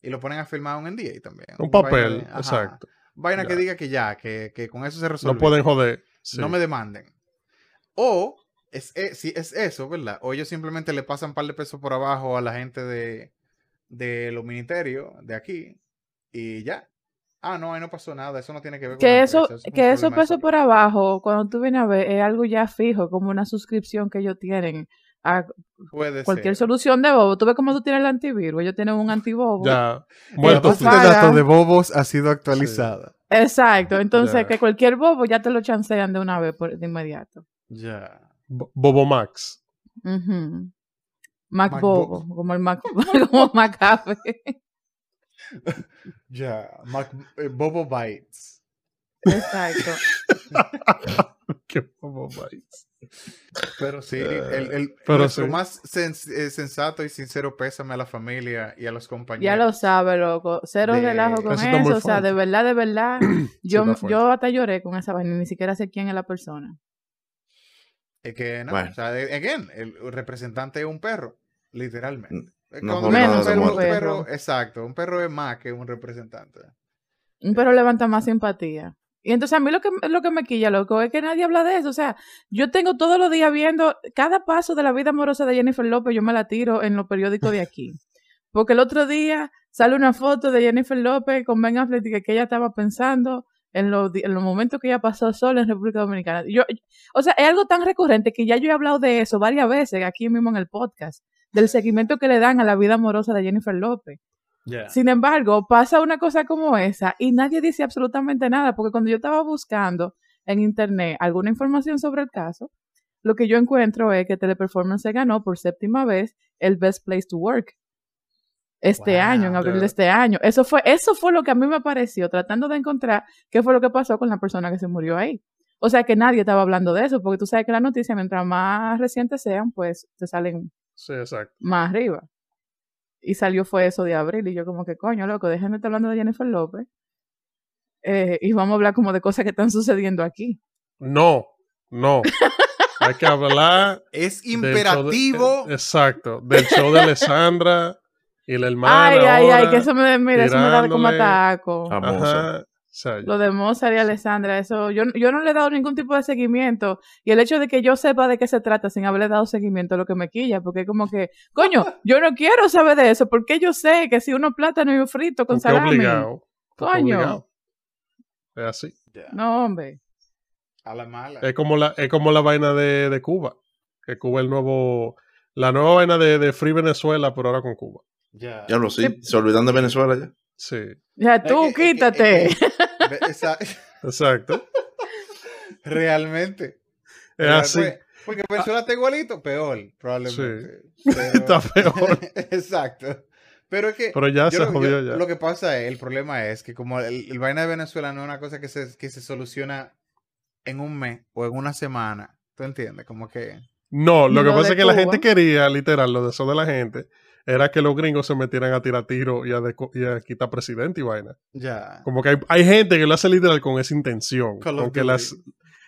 Y lo ponen a firmar un NDA también. Un papel, exacto. Vaina que diga que ya, que, que con eso se resuelve. No pueden joder. No me demanden. O Es, eh, sí, es eso, ¿verdad? O ellos simplemente le pasan un par de pesos por abajo a la gente de, de los ministerios de aquí y ya. Ah, no, ahí no pasó nada, eso no tiene que ver con Que eso, empresa, es que esos pesos por abajo, cuando tú vienes a ver, es algo ya fijo, como una suscripción que ellos tienen a Puede cualquier ser. solución de bobo. Tú ves cómo tú tienes el antivirus, ellos tienen un antibobo. Ya. La Muerto. base de datos de bobos ha sido actualizada. Exacto, entonces Ya. que cualquier bobo ya te lo chancean de una vez por, de inmediato. Ya. Bo- Bobo Max. Mac Mac bobo, bobo. como el Mac, como. Ya. Mac- eh, Bobo Bytes. Exacto. Qué Bobo Max. Pero sí, Eh, el, el- pero nuestro sí. más sens- eh, sensato y sincero pésame a la familia y a los compañeros. Ya lo sabe, loco. Cero De- relajo con Eso eso. o sea, de verdad, de verdad. Yo, yo hasta lloré con esa vaina. Ni siquiera sé quién es la persona. Es que no, Bueno. o sea, de- again, el representante es un perro, literalmente. Eh, no un perro- un muerte. perro, exacto, un perro es más que un representante. Un perro levanta más simpatía. Y entonces a mí lo que, lo que me quilla, loco, es que nadie habla de eso. O sea, yo tengo todos los días viendo cada paso de la vida amorosa de Jennifer López, yo me la tiro en los periódicos de aquí. Porque el otro día sale una foto de Jennifer López con Ben Affleck que ella estaba pensando en los, en los momentos que ella pasó sola en República Dominicana. Yo, o sea, es algo tan recurrente que ya yo he hablado de eso varias veces aquí mismo en el podcast, del seguimiento que le dan a la vida amorosa de Jennifer López. Ya. Sin embargo, pasa una cosa como esa y nadie dice absolutamente nada, porque cuando yo estaba buscando en internet alguna información sobre el caso, lo que yo encuentro es que Teleperformance se ganó por séptima vez el Best Place to Work este Wow. año, en abril de este año. Eso fue, eso fue lo que a mí me pareció, tratando de encontrar qué fue lo que pasó con la persona que se murió ahí. O sea que nadie estaba hablando de eso, porque tú sabes que las noticias, mientras más recientes sean, pues te salen Sí, exacto. más arriba. Y salió fue eso de abril. Y yo como que, coño, loco, dejen de estar hablando de Jennifer López. Eh, y vamos a hablar como de cosas que están sucediendo aquí. No, no. Hay que hablar. Es de- imperativo. exacto. Del show de Alessandra y la hermana. ay, ay, ay, que eso me, mira, eso me da como ataco. Ajá. O sea, Lo de Mozart y Alessandra, eso, yo, yo no le he dado ningún tipo de seguimiento. Y el hecho de que yo sepa de qué se trata sin haberle dado seguimiento es lo que me quilla, porque es como que, coño, yo no quiero saber de eso, porque yo sé que si uno plátano y un frito con porque salami. obligado. Coño. obligado. Es así. No, hombre. A la mala. Es como la, es como la vaina de, de Cuba. Que Cuba es el nuevo. La nueva vaina de, de Free Venezuela, pero ahora con Cuba. Ya. Ya lo sí, se olvidan de Venezuela ya. Sí, Ya, tú quítate. exacto. realmente. Es así. pues, Porque Venezuela está igualito, peor, probablemente. Está peor. Exacto. Pero es que. Pero ya se lo- jodió yo- ya. Lo que pasa es, el problema es que como el, el vaina de Venezuela no es una cosa que se, que se soluciona en un mes o en una semana. ¿Tú entiendes? Como que. No, lo que Lo pasa es que la gente quería, literal, lo de eso de la gente, era que los gringos se metieran a tirar tiro y a, deco- y a quitar presidente y vaina. Ya. Como que hay, hay gente que lo hace literal con esa intención. Call Con que, Duty. las,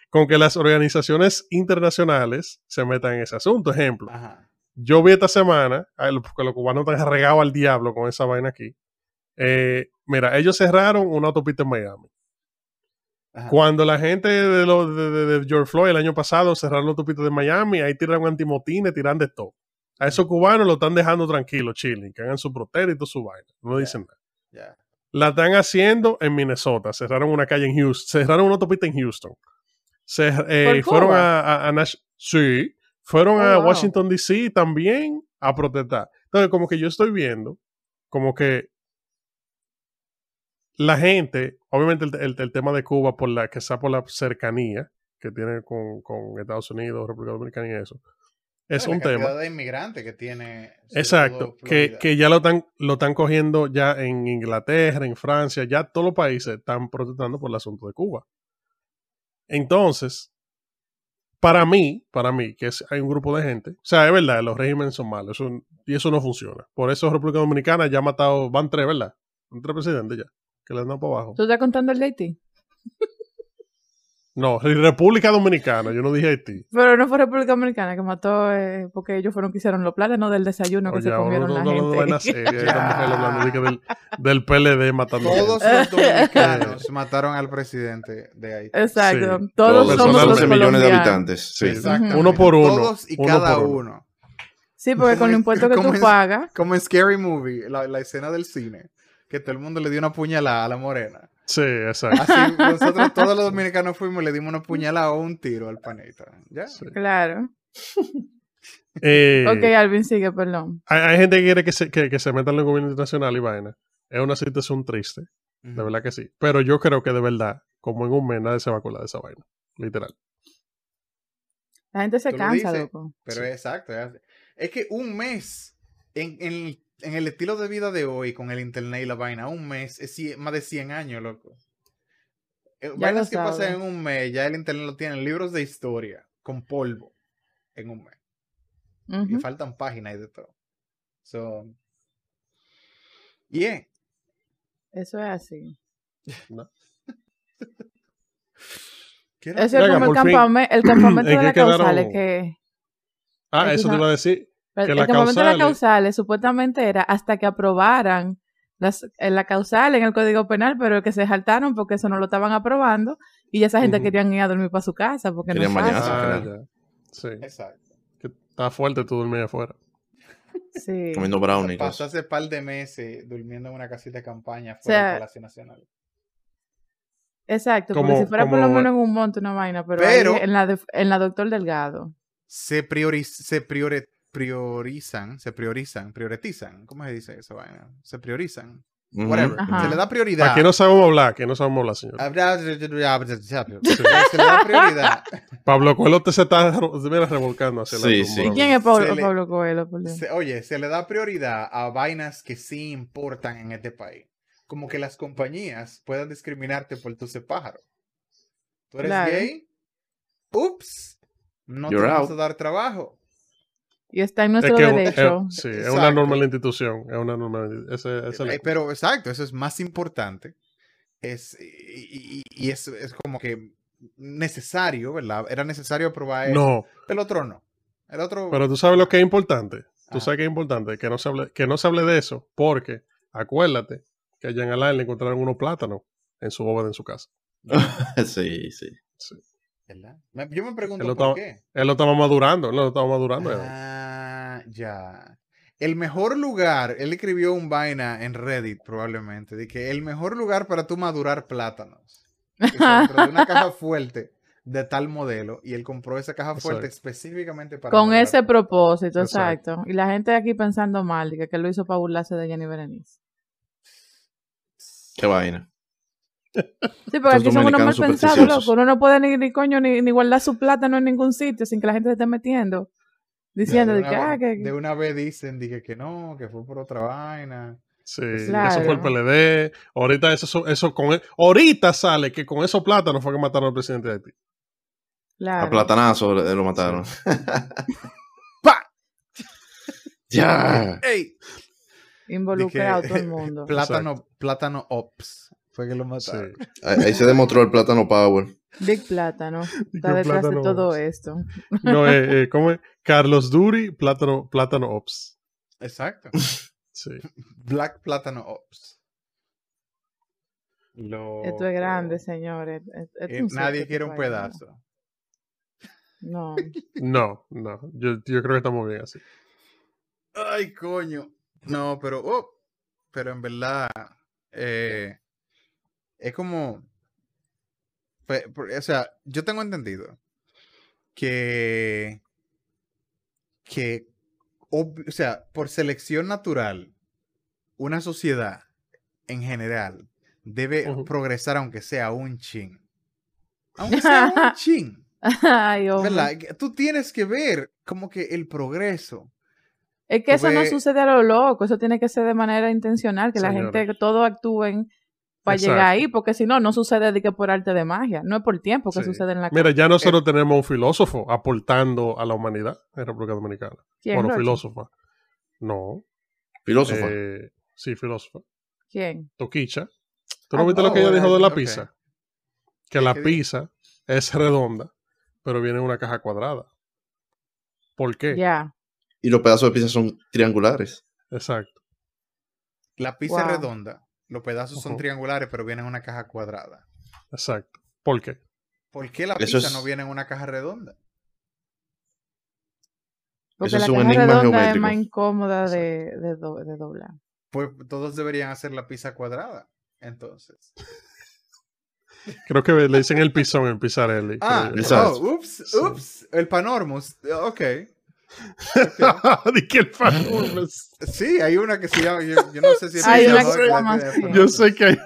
con que las organizaciones internacionales se metan en ese asunto. Ejemplo, Ajá. yo vi esta semana, porque los cubanos están regados al diablo con esa vaina aquí. Eh, mira, ellos cerraron una autopista en Miami. Ajá. Cuando la gente de, lo, de, de- de George Floyd el año pasado cerraron la autopista de Miami, ahí tiran antimotines, tiran de todo. A esos cubanos lo están dejando tranquilo, chilling, que hagan su protesta y toda su vaina. No dicen nada. La están haciendo en Minnesota. Cerraron una calle en Houston. Cerraron una autopista en Houston. Se, eh, ¿Por fueron a, a- a Nash- Sí. Fueron Oh, a wow. Washington, D.C. también a protestar. Entonces, como que yo estoy viendo, como que la gente, obviamente el, el- el tema de Cuba, por la que sea por la cercanía que tiene con, con Estados Unidos, República Dominicana y eso, es un tema. de inmigrantes que tiene. Exacto, que, que ya lo están, lo están cogiendo ya en Inglaterra, en Francia, ya todos los países están protestando por el asunto de Cuba. Entonces, para mí, para mí, que es- hay un grupo de gente, o sea, es verdad, los regímenes son malos, eso- y eso no funciona. Por eso República Dominicana ya ha matado, van tres, ¿verdad? Van tres presidentes ya, que le han dado para abajo. ¿Tú estás contando el de Haití? No, República Dominicana, yo no dije Haití. Pero no fue República Dominicana que mató, eh, porque ellos fueron que hicieron los plátanos del desayuno que Oye, se ahora comieron no, la no, no, gente. mujer de que del, del PLD matando Todos los dominicanos mataron al presidente de Haití. Exacto. Sí. Todos Todos, somos los 12 millones de habitantes. Sí. Uno por uno, Todos y uno cada uno. uno. Sí, porque con los es- impuestos que tú es- pagas. Como en Scary Movie, la, la escena del cine, que todo el mundo le dio una puñalada a la morena. Sí, exacto. Así nosotros todos los dominicanos fuimos y le dimos una puñalada o un tiro al panita. ¿Ya? Sí. Claro. Eh, Ok, Alvin, sigue, perdón. hay, hay gente que quiere que se, que, que se meta en el gobierno internacional y vaina. Es una situación triste, de verdad que sí. Pero yo creo que de verdad, como en un mes, nadie se va a acordar de esa vaina. Literal. La gente se lo cansa, dices. loco. Pero Sí. es exacto. Es, es que un mes en, en- en el estilo de vida de hoy, con el internet y la vaina, un mes es cien- más de 100 años, loco. Eh, Ya Vainas lo que pasan en un mes, ya el internet lo tienen libros de historia con polvo en un mes. Y Ujú. faltan páginas y de todo. So, yeah. Eso es así. ¿Qué era? Eso es como el, por fin. campame- el campamento ¿En de la quedaron? causales que... Ah, Es eso te iba a decir. El, Que el la campamento de la causales- supuestamente era hasta que aprobaran las, en la causal en el Código Penal, pero que se saltaron porque eso no lo estaban aprobando y ya esa gente Ujú. querían ir a dormir para su casa porque no Querían fácil. Ah, claro. Sí. Exacto. Que está fuerte tú dormir afuera. Sí. Comiendo brownie. y Pasó hace par de meses durmiendo en una casita de campaña sea, fuera del Palacio Nacional. Exacto, Como- porque si fuera por lo como- menos en un monte una vaina, pero, Pero- ahí en la de- en la Doctor Delgado. Se, priori- se priori- priorizan, se priorizan, priorizan. ¿Cómo se dice eso? vaina? Se priorizan. Whatever. Ajá. Se le da prioridad. Aquí no sabemos hablar, que no sabemos hablar, señor. Se le da prioridad. Pablo Coelho te se está revolcando hacia Sí, la sí. ¿Y quién es Pablo, le- Pablo Coelho? Se- oye, se le da prioridad a vainas que sí importan en este país. Como que las compañías puedan discriminarte por tu ser pájaro. ¿Tú eres Claro. gay? Ups. No You're te vamos out. a dar trabajo. Y está en Es nuestro que es- derecho. es- sí, es una normal institución. Es una. Ese, ese el- Eh, pero exacto, eso es más importante. Es, y, es, es como que necesario, ¿verdad? Era necesario aprobar eso. no, El otro no. El otro. pero tú sabes lo que es importante. Tú Ajá. sabes que es importante que no se hable, que no se hable de eso, porque acuérdate que a Jean Alain le encontraron unos plátanos en su bóveda en su casa. sí, sí. ¿Verdad? Yo me pregunto Él lo por estaba- qué. Él lo estaba madurando, él lo estaba madurando. Ah, ya. El mejor lugar, él escribió un vaina en Reddit probablemente, de que el mejor lugar para tú madurar plátanos es dentro de una caja fuerte de tal modelo y él compró esa caja fuerte Exacto. específicamente para Con madurar ese propósito, Exacto. exacto. Y la gente aquí pensando mal, de que, que lo hizo para burlarse de Jenny Berenice. Qué vaina. Sí, porque aquí son unos mal pensados, loco. Uno no puede ni, ni coño ni, ni guardar su plátano en ningún sitio sin que la gente se esté metiendo. Diciendo de, de una, que, ah, vez- que- de una vez dicen dije que no, que fue por otra vaina. Sí, Claro. eso fue el PLD. Ahorita eso, eso con e, ahorita sale que con esos plátanos fue que mataron al presidente de Haití. A claro. platanazo le- lo mataron. ¡Pa! ya. ¡Ey! Involucrado Dije- todo el mundo. Plátano, plátano Ops. Fue que lo Sí. mataron. Ahí, ahí se demostró el plátano power. Big Plátano. Está detrás de todo esto. No, eh, eh, ¿cómo es? Carlos Duri, plátano, plátano Ops. Exacto. Sí. Black Plátano Ops. Lo- Esto es grande, señores. Es- es Eh, nadie quiere un pedazo. No. No, no. Yo, yo creo que estamos bien así. Ay, coño. No, pero, oh, pero en verdad, eh, es como, o sea, yo tengo entendido que, que, o sea, por selección natural, una sociedad en general debe progresar aunque sea un chin. Aunque sea un chin. Ay. ¿Verdad? Tú tienes que ver como que el progreso. Es que eso no sucede a lo loco, eso tiene que ser de manera intencional, que la gente, todos actúen para Exacto. llegar ahí, porque si no, no sucede de que por arte de magia, no es por tiempo que Sí. sucede en la Mira, ya Eh, nosotros tenemos un filósofo aportando a la humanidad en República Dominicana. ¿Quién, Bueno, filósofa. No. Filósofo. eh, sí, filósofa. ¿Quién? Toquicha. ¿Tú no Ah, viste lo que ella dijo de la pizza? Que ¿Qué- la pizza es redonda, pero viene en una caja cuadrada. ¿Por qué? Ya. Y los pedazos de pizza son triangulares. Exacto. La pizza es Wow. redonda, los pedazos son triangulares, pero vienen en una caja cuadrada. Exacto. ¿Por qué? ¿Por qué la Eso pizza es- no viene en una caja redonda? Porque Eso es la un caja enigma redonda es más incómoda de, de, do- de doblar. Pues todos deberían hacer la pizza cuadrada. Entonces. Creo que le dicen el pisón en Pizzarelli. Ah, oh, ups, Sí. ups. El panormus. Ok. Di que el Panormus. Sí, hay una que se llama. Yo, yo no sé si es Hay una que se llama. Yo sé que hay.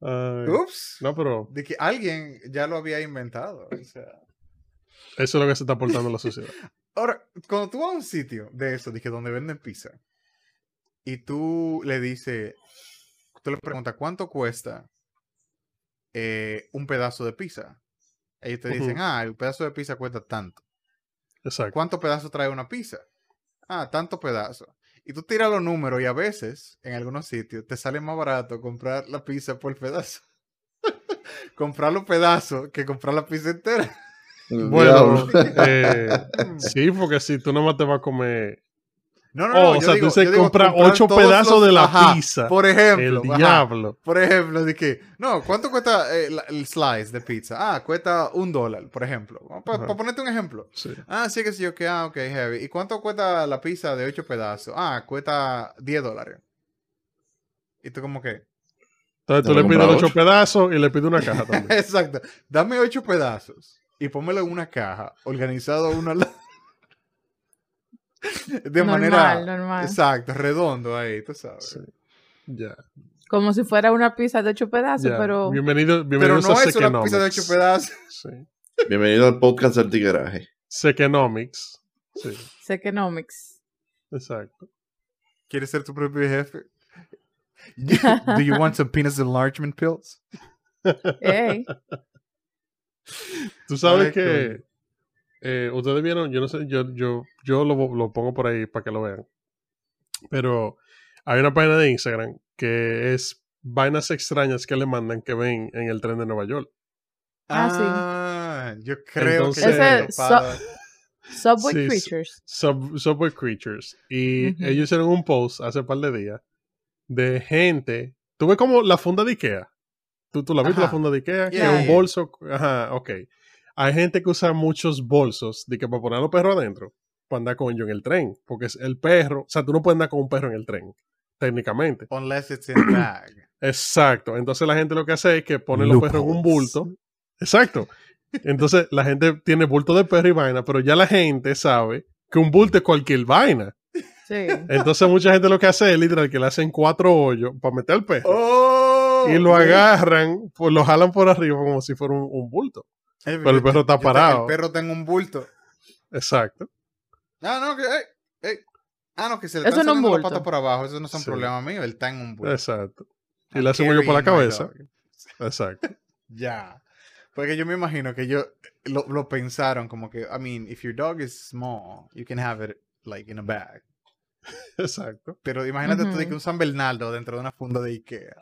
Ay, Ups. no, pero De que alguien ya lo había inventado. O sea. eso es lo que se está aportando a la sociedad. Ahora, cuando tú vas a un sitio de eso, de que donde venden pizza, y tú le dices, tú le preguntas, ¿cuánto cuesta eh, un pedazo de pizza? Ellos te dicen, ah, el pedazo de pizza cuesta tanto. Exacto. ¿Cuántos pedazos trae una pizza? Ah, tantos pedazos. Y tú tiras los números y a veces, en algunos sitios, te sale más barato comprar la pizza por pedazo. comprar los pedazos que comprar la pizza entera. Bueno, eh, sí, porque si tú nomás te vas a comer. No, no, Oh, no. o yo sea, tú digo- digo comprar comprar ocho pedazos los- de la ajá, pizza. Por El ejemplo. ajá. diablo. Por ejemplo, de que, no, ¿cuánto cuesta eh, la- el slice de pizza? Ah, cuesta un dólar, por ejemplo. Para ponerte un ejemplo. Sí. Ah, sí, que sí, yo que, ah, ok, heavy. ¿Y cuánto cuesta la pizza de ocho pedazos? Ah, cuesta 10 dólares. Y tú como que, Entonces tú le pides ocho ocho. pedazos y le pides una caja también. exacto, dame ocho pedazos y pónmelo en una caja, organizado uno al lado. De normal, manera, normal. exacto, redondo ahí, tú sabes. Sí. Ya. Como si fuera una pizza de ocho pedazos, ya. pero Bienvenido, Pero no a es una pizza de ocho Sekenomics. pedazos. Sí. Bienvenido al podcast del tigueraje. Sekenomics. Sí, Sekenomics. exacto. ¿Quieres ser tu propio jefe? Do you want some penis enlargement pills? Ey, Tú sabes Ay, que eh, ustedes vieron, yo no sé, yo, yo, yo lo, lo pongo por ahí para que lo vean. Pero hay una página de Instagram que es vainas extrañas que le mandan que ven en el tren de Nueva York. Ah, sí. Ah, yo creo Entonces- que Ese. Subway Sí. Creatures. Sub- Subway Creatures. Y Ujú. ellos hicieron un post hace un par de días de gente. Tú ves como la funda de Ikea. ¿Tú, tú la viste la funda de Ikea? Que Yeah, es un yeah. bolso. Ajá, ok. Hay gente que usa muchos bolsos de que para poner a los perros adentro. Para andar con ellos en el tren. Porque es el perro. O sea, tú no puedes andar con un perro en el tren. Técnicamente. Unless it's in a bag. Exacto. Entonces la gente lo que hace es que pone los perros en un bulto. Exacto. Entonces la gente tiene bulto de perro y vaina, pero ya la gente sabe que un bulto es cualquier vaina. Sí. Entonces mucha gente lo que hace es literal que le hacen cuatro hoyos para meter el perro ¡Oh! y lo agarran, pues lo jalan por arriba como si fuera un, un bulto. Pero el yo- perro está yo parado. El perro tenga un bulto. Exacto. Ah, no, que. ey, ey. Ah, no, que se le están no es un saliendo la bulto. pata por abajo. Eso no es un Sí. problema mío. Él está en un bulto. Exacto. Y le hacen un hoyo por la cabeza. Exacto. Ya. Porque yo me imagino que ellos lo, lo pensaron como que, I mean, if your dog is small, you can have it like in a bag. Exacto. Pero imagínate tú de que un San Bernardo dentro de una funda de Ikea.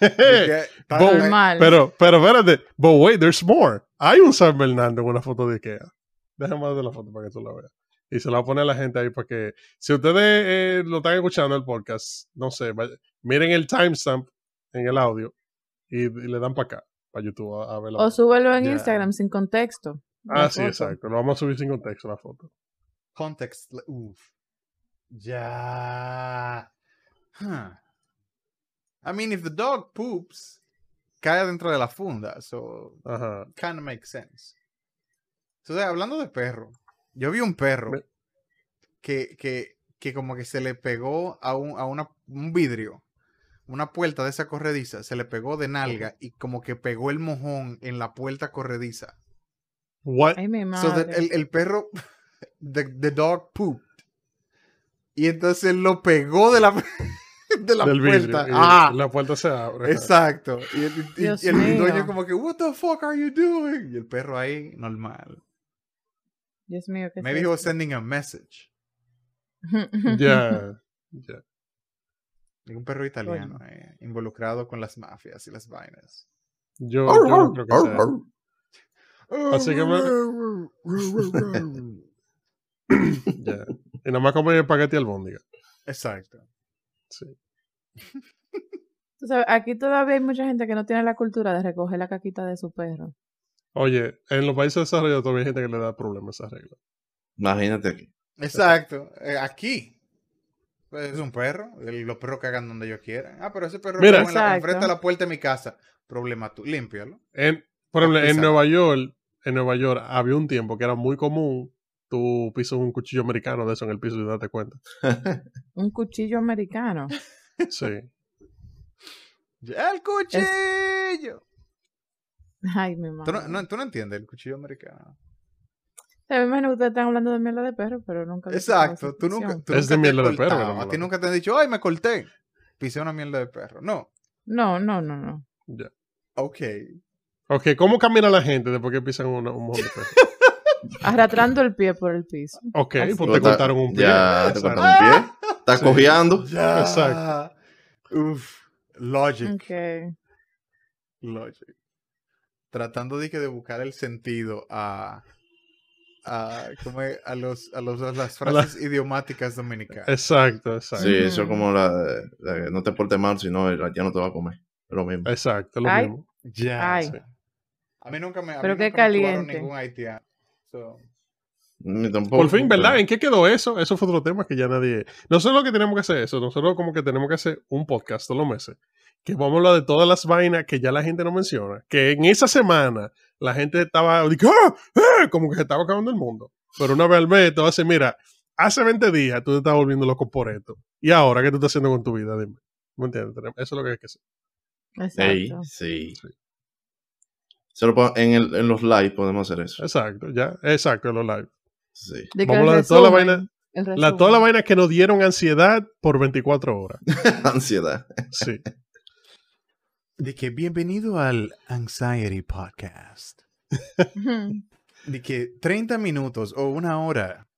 Bo- Normal. Pero, pero espérate, but wait, there's more. Hay un San Bernardo en una foto de Ikea. Déjame de la foto para que tú la veas. Y se la voy a poner a la gente ahí para que, si ustedes eh, lo están escuchando el podcast, no sé, vaya- miren el timestamp en el audio y, y le dan para acá, para YouTube, a, a ver la O súbelo en. Instagram sin contexto. Ah, sí, foto. exacto. Lo vamos a subir sin contexto la foto. Context. le- Uf. Ya. Huh. I mean, if the dog poops, cae dentro de la funda. So, Ajá. kind of makes sense. Entonces, hablando de perro, yo vi un perro que, que, que como que se le pegó a, un, a una, un vidrio, una puerta de esa corrediza, se le pegó de nalga y como que pegó el mojón en la puerta corrediza. What? Ay, mi So that el, el perro, the, the dog pooped. Y entonces lo pegó de la, de la Del puerta. Ah, La puerta se abre. exacto. Y el, y- y el dueño como que, what the fuck are you doing? Y el perro ahí, normal. Dios mío, ¿qué es Maybe he was sending a message. Ya. Ya. Y Un perro italiano eh, involucrado con las mafias y las vainas. Yo, yo no creo que sea. Así que Ya. Y nada más comer espagueti albóndiga. Exacto. Sí. Tú sabes, aquí todavía hay mucha gente que no tiene la cultura de recoger la caquita de su perro. Oye, en los países desarrollados todavía hay gente que le da problemas a esa regla. Imagínate aquí. Exacto. Eh, aquí. pues, es un perro. el- Los perros cagan donde ellos quieran. Ah, pero ese perro Mira. en la- enfrente de la puerta de mi casa. Problema tú. Límpialo. En, por ejemplo, en. Nueva York, en Nueva York había un tiempo que era muy común tú pisas un cuchillo americano de eso en el piso y date cuenta. Un cuchillo americano. Sí. ¡El cuchillo! Ay, mi ¿Tú, madre. no, no- tú no entiendes el cuchillo americano. O sea, me imagino que ustedes están hablando de mierda de perro, pero nunca. Exacto. Tú nunca, tú Es nunca de mierda de perro A ti nunca te han dicho, ¡ay, me corté! Pisé una mierda de perro. No. No, no, no, no. Ya. Ok. Ok, ¿cómo camina la gente después que pisan una- un mojón de perro? Arrastrando el pie por el piso. Ok, Así. pues te cortaron un pie. Ya, te cortaron un pie. Estás Sí. cojeando. Ya. Exacto. Uf. Logic. Ok. Logic. Tratando de, que de buscar el sentido a, a, ¿cómo es? a, los, a, los, a las A la- frases idiomáticas dominicanas. Exacto, exacto. Sí, eso es como la, de- la no te portes mal, si no, ya no te va a comer. Es lo mismo. Exacto, lo Ay. mismo. Ya. Ay. sí. A mí nunca me, a Pero mí qué nunca me probaron caliente. ningún haitiano. So, tampoco, Por fin, ¿verdad? pero- ¿En qué quedó eso? Eso fue otro tema que ya nadie... Nosotros lo que tenemos que hacer eso, nosotros como que tenemos que hacer un podcast todos los meses, que vamos a hablar de todas las vainas que ya la gente no menciona, que en esa semana la gente estaba, ¡Ah! ¡Ah! como que se estaba acabando el mundo. Pero una vez al mes, te vas a decir, mira, hace 20 días tú te estás volviendo loco por esto. ¿Y ahora qué tú estás haciendo con tu vida? Dime. ¿Me entiendes? Eso es lo que hay que hacer. Exacto. sí. Sí. Solo po- en, el, en los live podemos hacer eso. Exacto, ya. Exacto, los live. Sí. De Vamos a hablar de toda la vaina, la, toda la vaina que nos dieron ansiedad por 24 horas. Ansiedad. Sí. de que bienvenido al Anxiety Podcast. De que 30 minutos o una hora,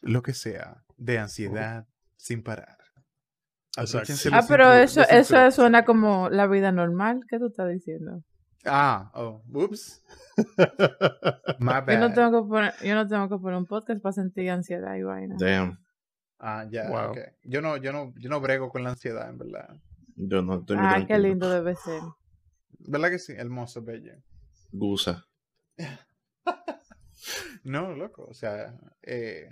lo que sea, de ansiedad sin parar. Exacto. Ah, pero eso, eso suena como la vida normal. ¿Qué tú estás diciendo? Ah, oh, ups. My bad. Yo no, tengo que poner, yo no tengo que poner un podcast para sentir ansiedad y vaina. Damn. Ah, ya, Wow. ok. Yo no, yo no, yo no brego con la ansiedad, en verdad. Yo no estoy Ah, qué tranquilo. lindo debe ser. ¿Verdad que sí? Hermoso, bello. Gusa. No, loco, o sea, eh,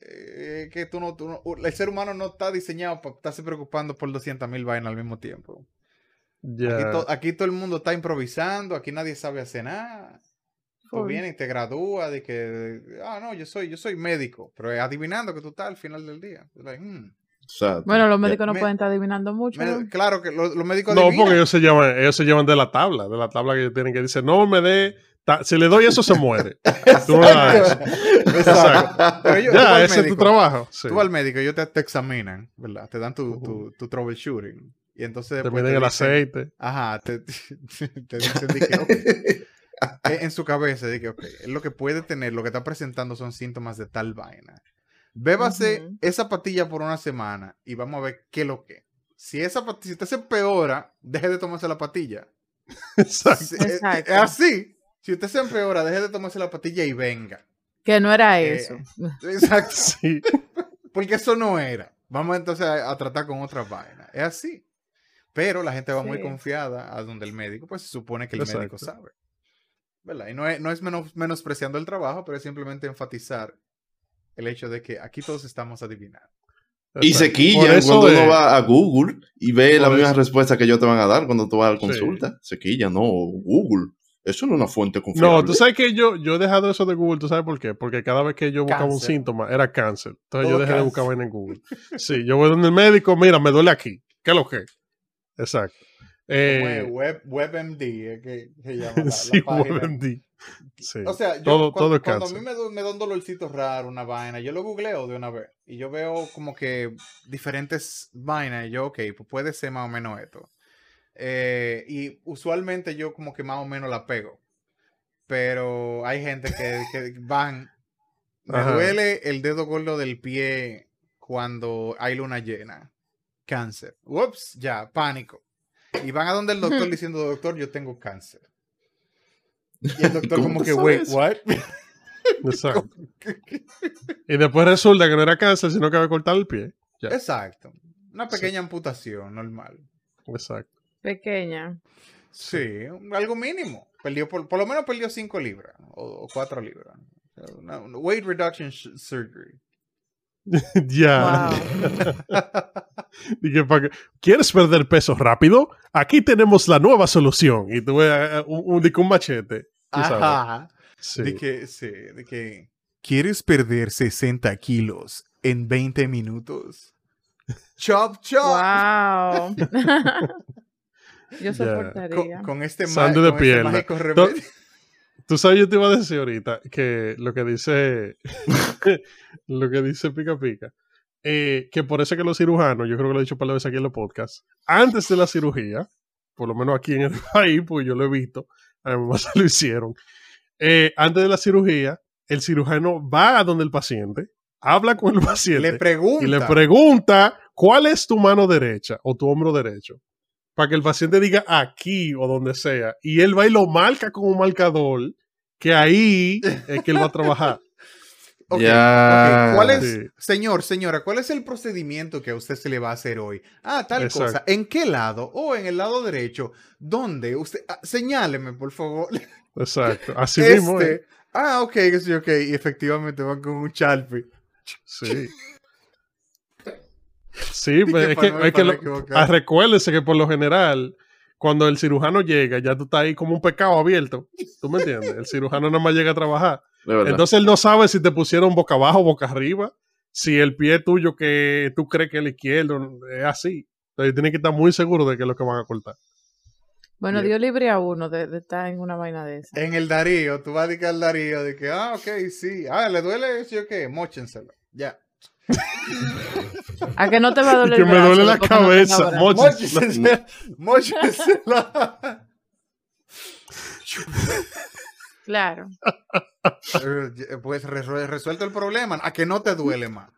eh, que tú no, tú no- el ser humano no está diseñado para estarse preocupando por 200 mil vainas al mismo tiempo. Aquí, to- aquí todo el mundo está improvisando, aquí nadie sabe hacer nada. Tú vienes y te gradúas de que, ah, no, yo soy, yo soy médico, pero es adivinando que tú estás al final del día. Like, hmm. Bueno, los médicos no me- pueden estar adivinando mucho. Me- ¿no? claro que los, los médicos No, adivinan. porque ellos se llevan, ellos se llevan de la tabla, de la tabla que ellos tienen que decir, no me dé, si le doy eso se muere. Tú no le das eso. Exacto. Pero ellos- tú vas Ya, ese es tu trabajo. Sí. Tú vas al médico, ellos te, te examinan, ¿verdad? Te dan tu, tu troubleshooting. Y entonces Te después miden el dicen- aceite. Ajá, te, te dicen de que, ok, eh, en su cabeza, de que, ok, es lo que puede tener, lo que está presentando son síntomas de tal vaina. Bébase esa patilla por una semana y vamos a ver qué es lo que. Si esa patilla, si usted se empeora, deje de tomarse la patilla. Exacto. Si- es- Exacto. Es así. Si usted se empeora, deje de tomarse la patilla y venga. Que no era Eh, eso. Exacto. Sí. Porque eso no era. Vamos entonces a, a tratar con otra vaina. Es así. Pero la gente va muy Sí. confiada a donde el médico, pues se supone que el médico Exacto. sabe. ¿Verdad? Y no es, no es menos, menospreciando el trabajo, pero es simplemente enfatizar el hecho de que aquí todos estamos adivinando. Y se quillan cuando de- uno va a Google y ve la Por misma eso- respuesta que ellos te van a dar cuando tú vas a la Sí. consulta. Se quillan, no, Google. Eso no es una fuente confiable. No, tú sabes que yo, yo he dejado eso de Google, ¿tú sabes por qué? Porque cada vez que yo buscaba un Cáncer. síntoma era cáncer. Entonces yo Todo dejé de cáncer. buscar vaina en Google. Sí, yo voy donde el médico, mira, me duele aquí. ¿Qué es lo que? Exacto. Eh, web, WebMD, es que se llama la, sí, página. WebMD. Sí. O sea, yo todo, cuando, todo es cuando a mí me, me da un dolorcito raro, una vaina, yo lo googleo de una vez y yo veo como que diferentes vainas y yo, ok, pues puede ser más o menos esto. Eh, y usualmente yo como que más o menos la pego. Pero hay gente que, que van, me Ajá. duele el dedo gordo del pie cuando hay luna llena. Cáncer. Ups, ya, pánico. Y van a donde el doctor diciendo, doctor, yo tengo cáncer. Y el doctor ¿Cómo como que, sabes wait, what? Exacto. Y después resulta que no era cáncer, sino que había cortado el pie. Ya. Exacto. Una Sí. pequeña amputación normal. Exacto. Pequeña. Sí, algo mínimo. Perdió por, por lo menos perdió 5 libras o 4 libras. Una- una weight reduction surgery. ya. Que- ¿Quieres perder peso rápido? Aquí tenemos la nueva solución. Y tú ves eh, un, un, un machete. Ajá. Sí. De que, sí, de que. ¿Quieres perder 60 kilos en 20 minutos? Chop, chop. Wow. Yo soportaría. Con, con este, ma- Sándwich de con este mágico remedio. Tú sabes, yo te iba a decir ahorita que lo que dice lo que dice Pica Pica, eh, que por eso que los cirujanos, yo creo que lo he dicho un par de veces aquí en los podcasts, antes de la cirugía, por lo menos aquí en el país, porque yo lo he visto, a mi mamá se lo hicieron, eh, antes de la cirugía, el cirujano va a donde el paciente, habla con el paciente Le pregunta. y le pregunta cuál es tu mano derecha o tu hombro derecho. Para que el paciente diga aquí o donde sea. Y él va y lo marca con un marcador, que ahí es que él va a trabajar. Ok, Ya. ok. ¿Cuál es, Sí. señor, señora, cuál es el procedimiento que a usted se le va a hacer hoy? Ah, tal Exacto. cosa. ¿En qué lado? O en el lado derecho. ¿Dónde? Usted, ah, señáleme, por favor. Exacto. Así este. mismo es. Ah, ok, ok. Y efectivamente van con un Sharpie. Sí. Sí, que pero es que, es que lo- ah, recuérdese que por lo general, cuando el cirujano llega, ya tú estás ahí como un pecado abierto. ¿Tú me entiendes? El cirujano nada más llega a trabajar. Entonces él no sabe si te pusieron boca abajo o boca arriba, si el pie tuyo que tú crees que es el izquierdo es así. Entonces tienes que estar muy seguro de que es lo que van a cortar. Bueno, Bien. Dios libre a uno de, de estar en una vaina de esa. En el Darío, tú vas a dedicar al Darío de que, ah, ok, sí. Ah, ¿le duele? Sí, ok, móchenselo. Ya. A que no te va a doler que me duele la no cabeza. Móchenselo. Claro. Pues resuel- resuelto el problema. A que no te duele más.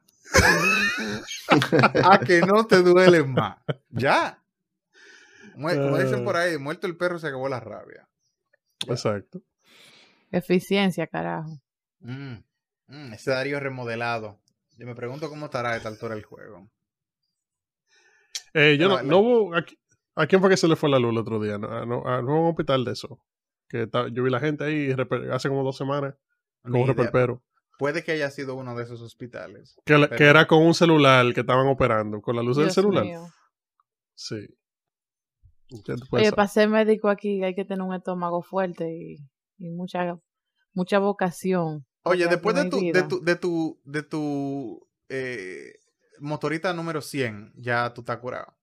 A que no te duele más. Ya. Como dicen por ahí, muerto el perro se acabó la rabia. Exacto. Eficiencia, carajo. Mm, mm, ese Darío remodelado. Yo me pregunto cómo estará a esta altura el juego. Eh, yo no, no hubo- ¿a, qui- a quién fue que se le fue la luz el otro día? No, a, no, a- no hubo un hospital de eso. Que ta- yo vi la gente ahí hace como dos semanas con un idea. Puede que haya sido uno de esos hospitales. Que, la- que era con un celular que estaban operando, con la luz del celular. mío. Sí. Oye, para ser médico aquí hay que tener un estómago fuerte y, y mucha mucha vocación. Oye, después de tu, de tu, de tu, de tu eh, motorita número 100, ya tú estás curado.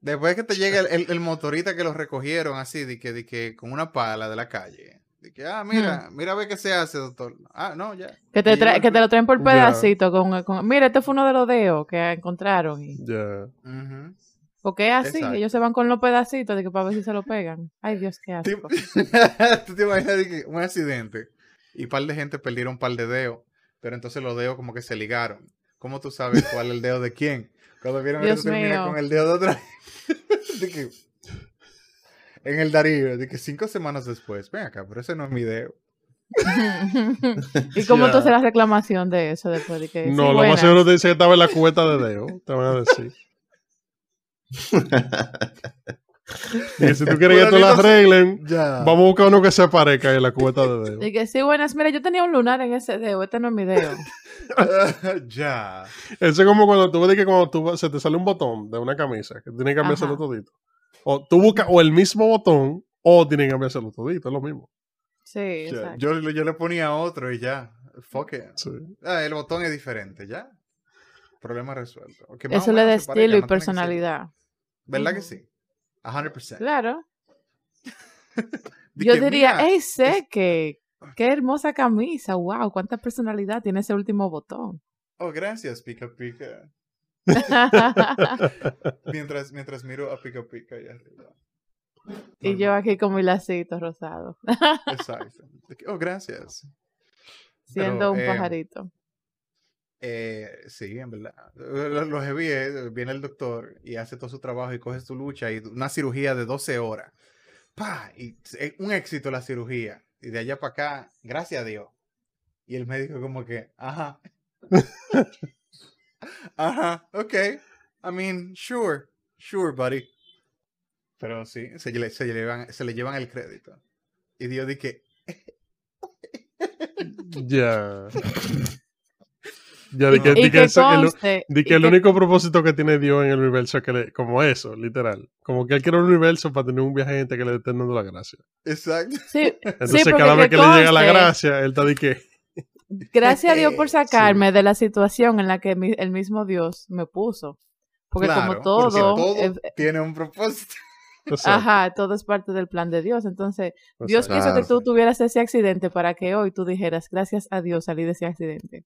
Después que te llega el, el- el motorita que lo recogieron así, de que, de que con una pala de la calle. De que, ah, mira, mira a ver qué se hace, doctor. Ah, no, ya. Que te, tra- que te lo traen por pedacito. Con, con- mira, este fue uno de los dedos que encontraron. Y, Ya. Ujú. porque es así, Exacto. ellos se van con los pedacitos de que para ver si se lo pegan. Ay, Dios, qué asco. Tú te imaginas de que un accidente y un par de gente perdieron un par de dedos, pero entonces los dedos como que se ligaron. ¿Cómo tú sabes cuál es el dedo de quién? Cuando vieron que mío. con el dedo de otra. de que, en el Darío, de que cinco semanas después, ven acá, pero ese no es mi dedo. ¿Y cómo Ya. tú haces la reclamación de eso después de que No, lo buenas. más seguro te dice que estaba en la cubeta de dedo. Te van a decir. y si tú quieres que te la arreglen, Ya. vamos a buscar uno que se parezca en la cubeta de dedo. Y que sí, buenas, mira, yo tenía un lunar en ese dedo, este no es mi dedo. ya. Eso es como cuando tú ves que cuando tú, se te sale un botón de una camisa, que tienes que cambiárselo Ajá. todito. O tú buscas o el mismo botón o tienes que cambiárselo todito, es lo mismo. Sí, ya. Yo, yo le ponía otro y ya. Fuck it. Sí. Ah, el botón es diferente, ya. Problema resuelto. Eso le da estilo y no personalidad. ¿Verdad que sí? A 100%. Claro. Yo diría, mira, hey, sé que qué hermosa camisa, wow, cuánta personalidad tiene ese último botón. Oh, gracias, Pica Pica. Mientras, mientras miro a Pica Pica allá arriba. y yo aquí con mi lacito rosado, Exacto. Oh, gracias. siendo Pero, un eh, pajarito. Eh, sí, en verdad. Lo, lo heavy es, viene el doctor y hace todo su trabajo y coges tu lucha y una cirugía de 12 horas pa, y un éxito la cirugía. Y de allá para acá, gracias a Dios. Y el médico como que, ajá. ajá, ok. I mean, sure, sure, buddy. Pero sí, se le, se llevan, se le llevan el crédito. Y Dios dice, Ya. Ya, di que, di que que eso- el, conste, di que el que- único propósito que tiene Dios en el universo es que le, como eso, literal. Como que él quiere un universo para tener un viaje gente que le estén dando la gracia. exacto. Sí, Entonces, porque cada vez que que le llega la conste- gracia, él está de que. gracias a Dios por Sí. sacarme de la situación en la que mi- el mismo Dios me puso. Porque Claro, como porque todo, todo eh, tiene un propósito. Exacto, ajá, todo es parte del plan de Dios. Entonces, Dios quiso que tú Claro. tuvieras ese accidente para que hoy tú dijeras, gracias a Dios salí de ese accidente.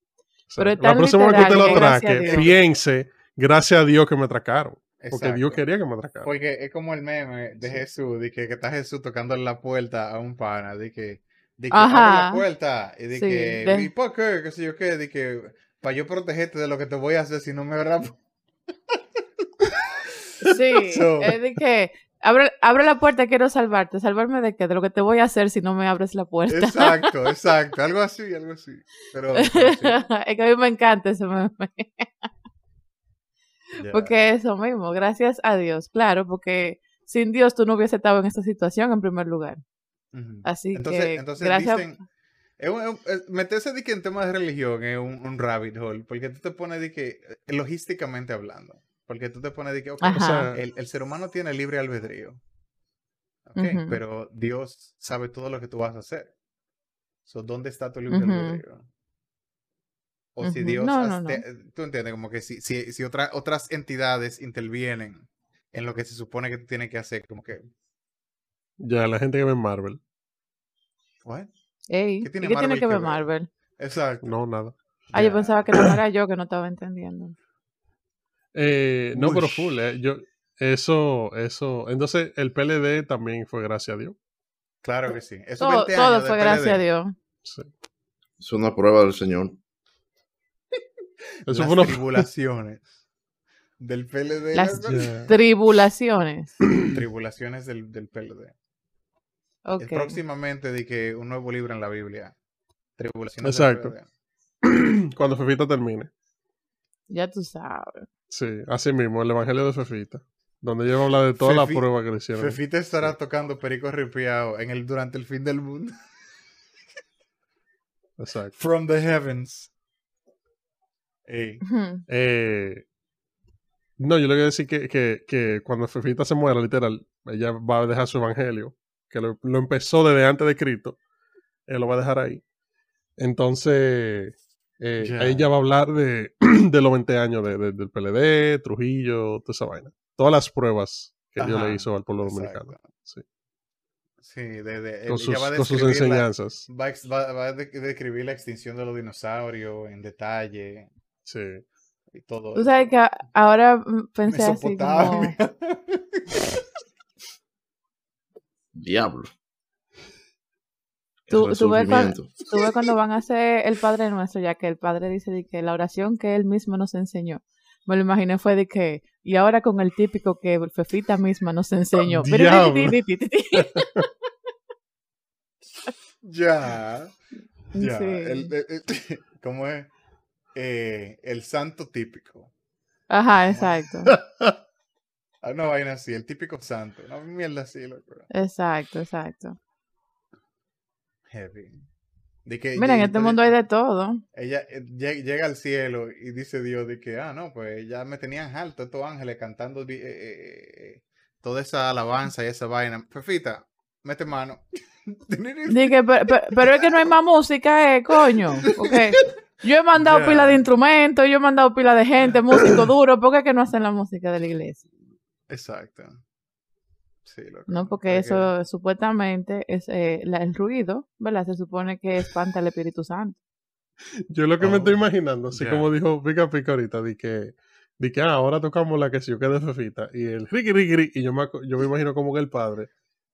Pero. La próxima vez que usted literal lo atraque, piense, gracias a Dios que me atracaron. Porque Exacto. Dios quería que me atracaran. Porque es como el meme de Sí. Jesús, de que, que está Jesús tocando la puerta a un pana, de que, de que Ajá. abre la puerta, y de Sí, que, de- ¿y por qué? ¿Qué sé yo qué? De que, para yo protegerte de lo que te voy a hacer si no me pu-". Sí, So- es de que abre, abre la puerta, quiero salvarte. ¿Salvarme de qué? De lo que te voy a hacer si no me abres la puerta. Exacto, exacto, algo así, algo así. Pero, pero sí, es que a mí me encanta ese meme. Porque eso mismo, gracias a Dios, claro, porque sin Dios tú no hubieses estado en esta situación en primer lugar. Ujú. Así Entonces, que, entonces gracias. dicen, es un- es un- es- meterse de que en temas de religión es un, un rabbit hole, porque tú te pones de que, eh, logísticamente hablando, porque tú te pones de que, ok, O sea, el, el ser humano tiene libre albedrío, ok, Ujú. pero Dios sabe todo lo que tú vas a hacer. So, ¿Dónde está tu libre albedrío? O si. Dios, No, has- no, no. te- tú entiendes, como que si, si, si otra- otras entidades intervienen en lo que se supone que tú tienes que hacer, como que, ya, la gente que ve Marvel. ¿what? Ey, ¿Qué tiene ¿y qué tiene Marvel que que ver? Marvel? Exacto. No, nada. Ah, yo pensaba que no era yo que no estaba entendiendo. Eh, no, pero full. eh, Yo, eso, eso. Entonces, el PLD también fue gracias a Dios. Claro que sí. Esos Todo, 20 todo fue gracias a Dios. Sí. Es una prueba del Señor. Eso las fue una. tribulaciones del PLD. Las-. Tribulaciones. Tribulaciones del, del PLD. Próximamente de que un nuevo libro en la Biblia. Tribulaciones Exacto. del PLD. Cuando Fefita termine. Ya tú sabes. Sí, así mismo, el Evangelio de Fefita. Donde ella va a hablar de todas las Fefi- pruebas que le hicieron. Fefita estará tocando perico ripiado en el, durante el fin del mundo. Exacto. From the heavens. Ey. Eh, no, yo le voy a decir que, que, que cuando Fefita se muera, literal, ella va a dejar su evangelio, que lo, lo empezó desde antes de Cristo, él lo va a dejar ahí. Entonces, eh, Ya. ahí ella va a hablar de, de los 20 años de- de- del PLD, Trujillo, toda esa vaina. Todas las pruebas que Dios Ajá, le hizo al pueblo exacto. dominicano. Sí. Sí, de, de- Con, sus, va a con sus describir la- enseñanzas. va a ex- va- va a de- describir la extinción de los dinosaurios en detalle Sí. y todo Tú sabes eso. que ahora mm, pensé así como... Diablo. Tú- El tú ves cuando- resurgimiento. Tú ves cuando van a hacer el Padre Nuestro, ya que el Padre dice de que la oración que él mismo nos enseñó. Me lo imaginé fue de que, y ahora con el típico que Fefita misma nos enseñó. Ya. Ya. Sí. El, el- el- ¿Cómo es? Eh, el santo típico. Ajá, exacto. Ah, Una vaina así, el típico santo. Una mierda así, loco. Exacto, exacto. Heavy. De que Mira, en este mundo hay de todo. Ella eh, lle- llega al cielo y dice Dios de que, ah, no, pues ya me tenían alto estos ángeles cantando eh, eh, toda esa alabanza y esa vaina. Fefita, mete mano. Dije, pero, pero- pero es que no hay más música, eh, coño. Porque yo he mandado pila de instrumentos, yo he mandado pila de gente, músico duro. ¿Por qué es que no hacen la música de la iglesia? Exacto. Sí, loco. No, porque que- eso supuestamente es eh, la- el ruido, ¿verdad? Se supone que espanta al Espíritu Santo. Yo lo que me Oh, estoy imaginando, así como dijo Pica Pica ahorita, de que, de que ah, ahora tocamos la que si yo quedé fefita, y el riqui y yo me, yo me imagino como que el padre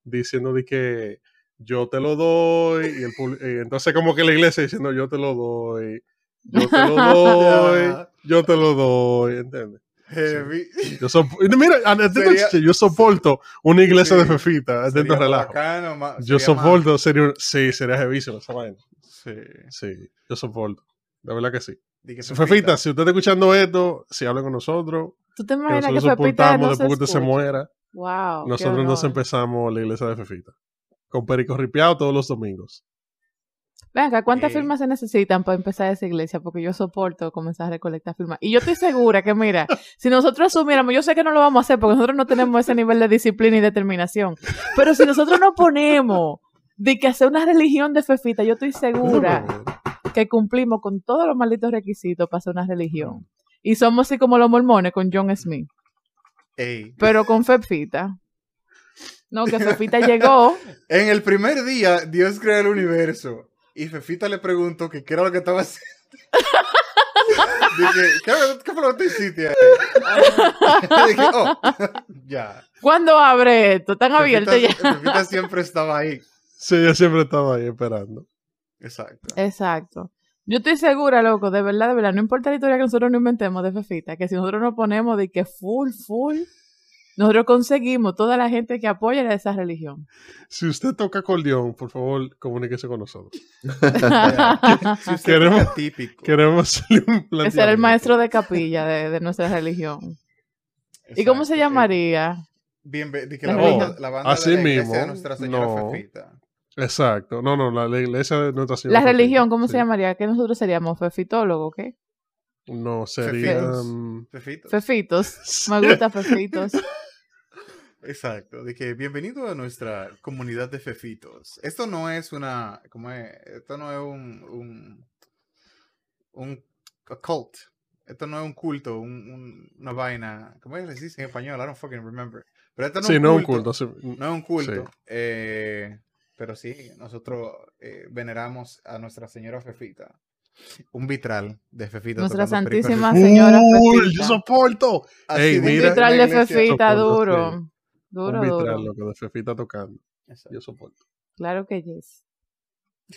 diciendo de que yo te lo doy, y, el, y entonces como que la iglesia diciendo yo te lo doy, yo te lo doy, yo te lo doy, ¿entiendes? Heavy. Yo sop- mira, Sería- chiche, yo soporto una iglesia Sí. de Fefita, Sería relajo. bacano, ma- Yo más- soporto, sería sí, sería jevísimo esa vaina. Sí. Sí, yo soporto. De verdad que sí. Que Fefita, si usted está escuchando esto, si habla con nosotros, ¿Tú te que imaginas que nosotros Pepita soportamos no después que usted se muera, Wow. nosotros nos empezamos la iglesia de Fefita. Con Perico Ripiado todos los domingos. Venga, ¿cuántas Eh. firmas se necesitan para empezar esa iglesia? Porque yo soporto comenzar a recolectar firmas. Y yo estoy segura que, mira, si nosotros asumiéramos, yo sé que no lo vamos a hacer porque nosotros no tenemos ese nivel de disciplina y determinación. Pero si nosotros nos ponemos de que hacer una religión de fefita, yo estoy segura que cumplimos con todos los malditos requisitos para hacer una religión. Y somos así como los mormones con John Smith. Ey. Pero con Fefita. No, que Fefita llegó. En el primer día, Dios creó el universo. Y Fefita le preguntó que qué era lo que estaba haciendo. Dije, ¿qué, ¿qué fue lo que hiciste ahí? Dije, oh, ya. ¿Cuándo abre esto? Están abiertos ya. Fefita, Fefita siempre estaba ahí. Sí, yo siempre estaba ahí esperando. Exacto. Exacto. Yo estoy segura, loco, de verdad, de verdad, no importa la historia que nosotros no inventemos de Fefita, que si nosotros nos ponemos de que full, full, nosotros conseguimos toda la gente que apoya a esa religión. Si usted toca acordeón, por favor, comuníquese con nosotros. Si usted Queremos- toca típico. Queremos hacerle un plan. Ese era el maestro de capilla de, de nuestra religión. ¿Y cómo se llamaría? Bien, ve- di que La la, religión. banda, la banda así de la iglesia mismo, de Nuestra Señora no. Fefita. Exacto. No, no, la, la iglesia de Nuestra Señora. La Fefita, religión, ¿cómo sí. se llamaría? ¿Qué nosotros seríamos? ¿Fefitólogos? ¿Qué? No, sería. Fefitos. mm, Fefitos. Fefitos. Me gusta Fefitos. Exacto, de que bienvenido a nuestra comunidad de fefitos. Esto no es una, ¿cómo es? Esto no es un, un, un cult. Esto no es un culto, un- un- una vaina, ¿cómo es que en español? I don't fucking remember. Pero esto no sí, es no un un culto. sí. No es un culto. Sí. eh, pero sí, nosotros eh, veneramos a Nuestra Señora Fefita. Un vitral de Fefita. Nuestra Santísima Fefita. Señora Uy, Fefita. yo soporto. Así Ey, mira. la Vitral de. Fefita, Soporto, duro. Duro, un vitral, duro. de Fefita tocando. Exacto. Yo soporto. Claro que yes.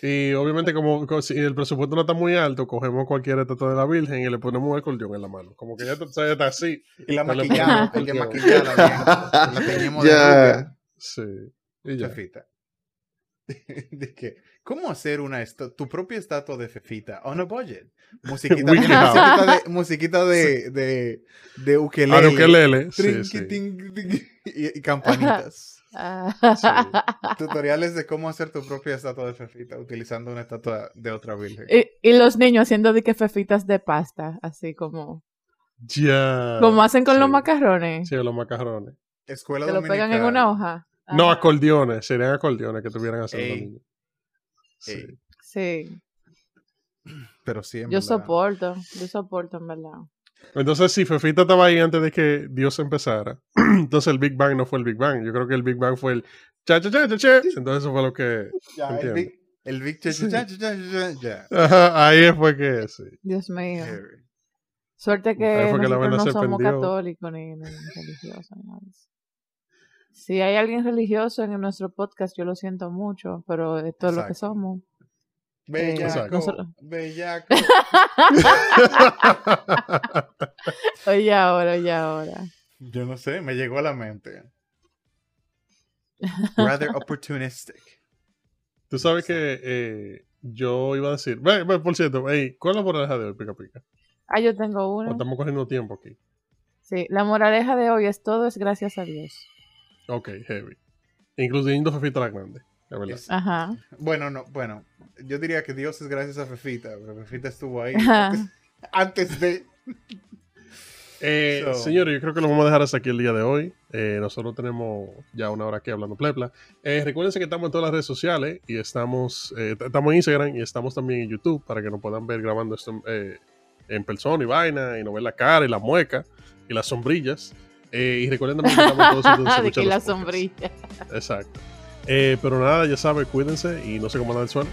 Y obviamente, como, como si el presupuesto no está muy alto, cogemos cualquier estatua de la Virgen y le ponemos un acordeón en la mano. Como que ya está, ya está así. Y la maquillamos, hay que maquillarla bien. La teñimos de Ya. rubia, Sí. Y ya. Fefita. De que, ¿Cómo hacer una tu propia estatua de Fefita on a budget? Musiquita, de, musiquita de, de, de ukelele. Ah, de ukelele, sí, trinqui, sí. ting, ting, y, y campanitas. Ah. Tutoriales de cómo hacer tu propia estatua de Fefita utilizando una estatua de otra virgen. y, y los niños haciendo de que fefitas de pasta, así como, Ya. como hacen con Sí. los macarrones, Sí, los macarrones. Escuela que lo pegan en una hoja. No, Ajá. acordeones. Serían acordeones que tuvieran haciendo los niños. Sí. Pero sí, en yo verdad. soporto, yo soporto en verdad. Entonces, si Fefita estaba ahí antes de que Dios empezara, entonces el Big Bang no fue el Big Bang. Yo creo que el Big Bang fue el cha cha cha cha cha. Entonces, eso fue lo que. Ya, el big, el big cha, cha, cha, cha, cha, cha, ya. Ajá, ahí fue que sí. Dios mío. Suerte que que no somos católicos ni, ni religiosos. ni nada de eso. Si hay alguien religioso en nuestro podcast, yo lo siento mucho, pero esto es lo que somos. Bellaco, nosotros- bellaco. Oye ahora, oye ahora. Yo no sé, me llegó a la mente. Rather opportunistic. Tú sabes que eh, yo iba a decir. Ve, ve, por cierto, ¿cuál es la moraleja de hoy, Pica Pica? Ah, yo tengo O una. Estamos cogiendo tiempo aquí. Sí, la moraleja de hoy es todo es gracias a Dios. Ok, heavy. Incluyendo Fefita la Grande. Es verdad. Es- Ajá. Bueno, no, bueno, yo diría que Dios es gracias a Fefita, pero Fefita estuvo ahí antes, antes de... Eh, So- Señores, yo creo que lo vamos a dejar hasta aquí el día de hoy. Eh, nosotros tenemos ya una hora aquí hablando plepla. Eh, recuérdense que estamos en todas las redes sociales y estamos, eh, estamos en Instagram y estamos también en YouTube para que nos puedan ver grabando esto eh, en persona y vaina y nos ver la cara y la mueca y las sombrillas. Eh, y recuerden también que estamos todos donde se escuchan la sombrilla. Exacto. Eh, pero nada, ya saben, cuídense y no se coman del suelo.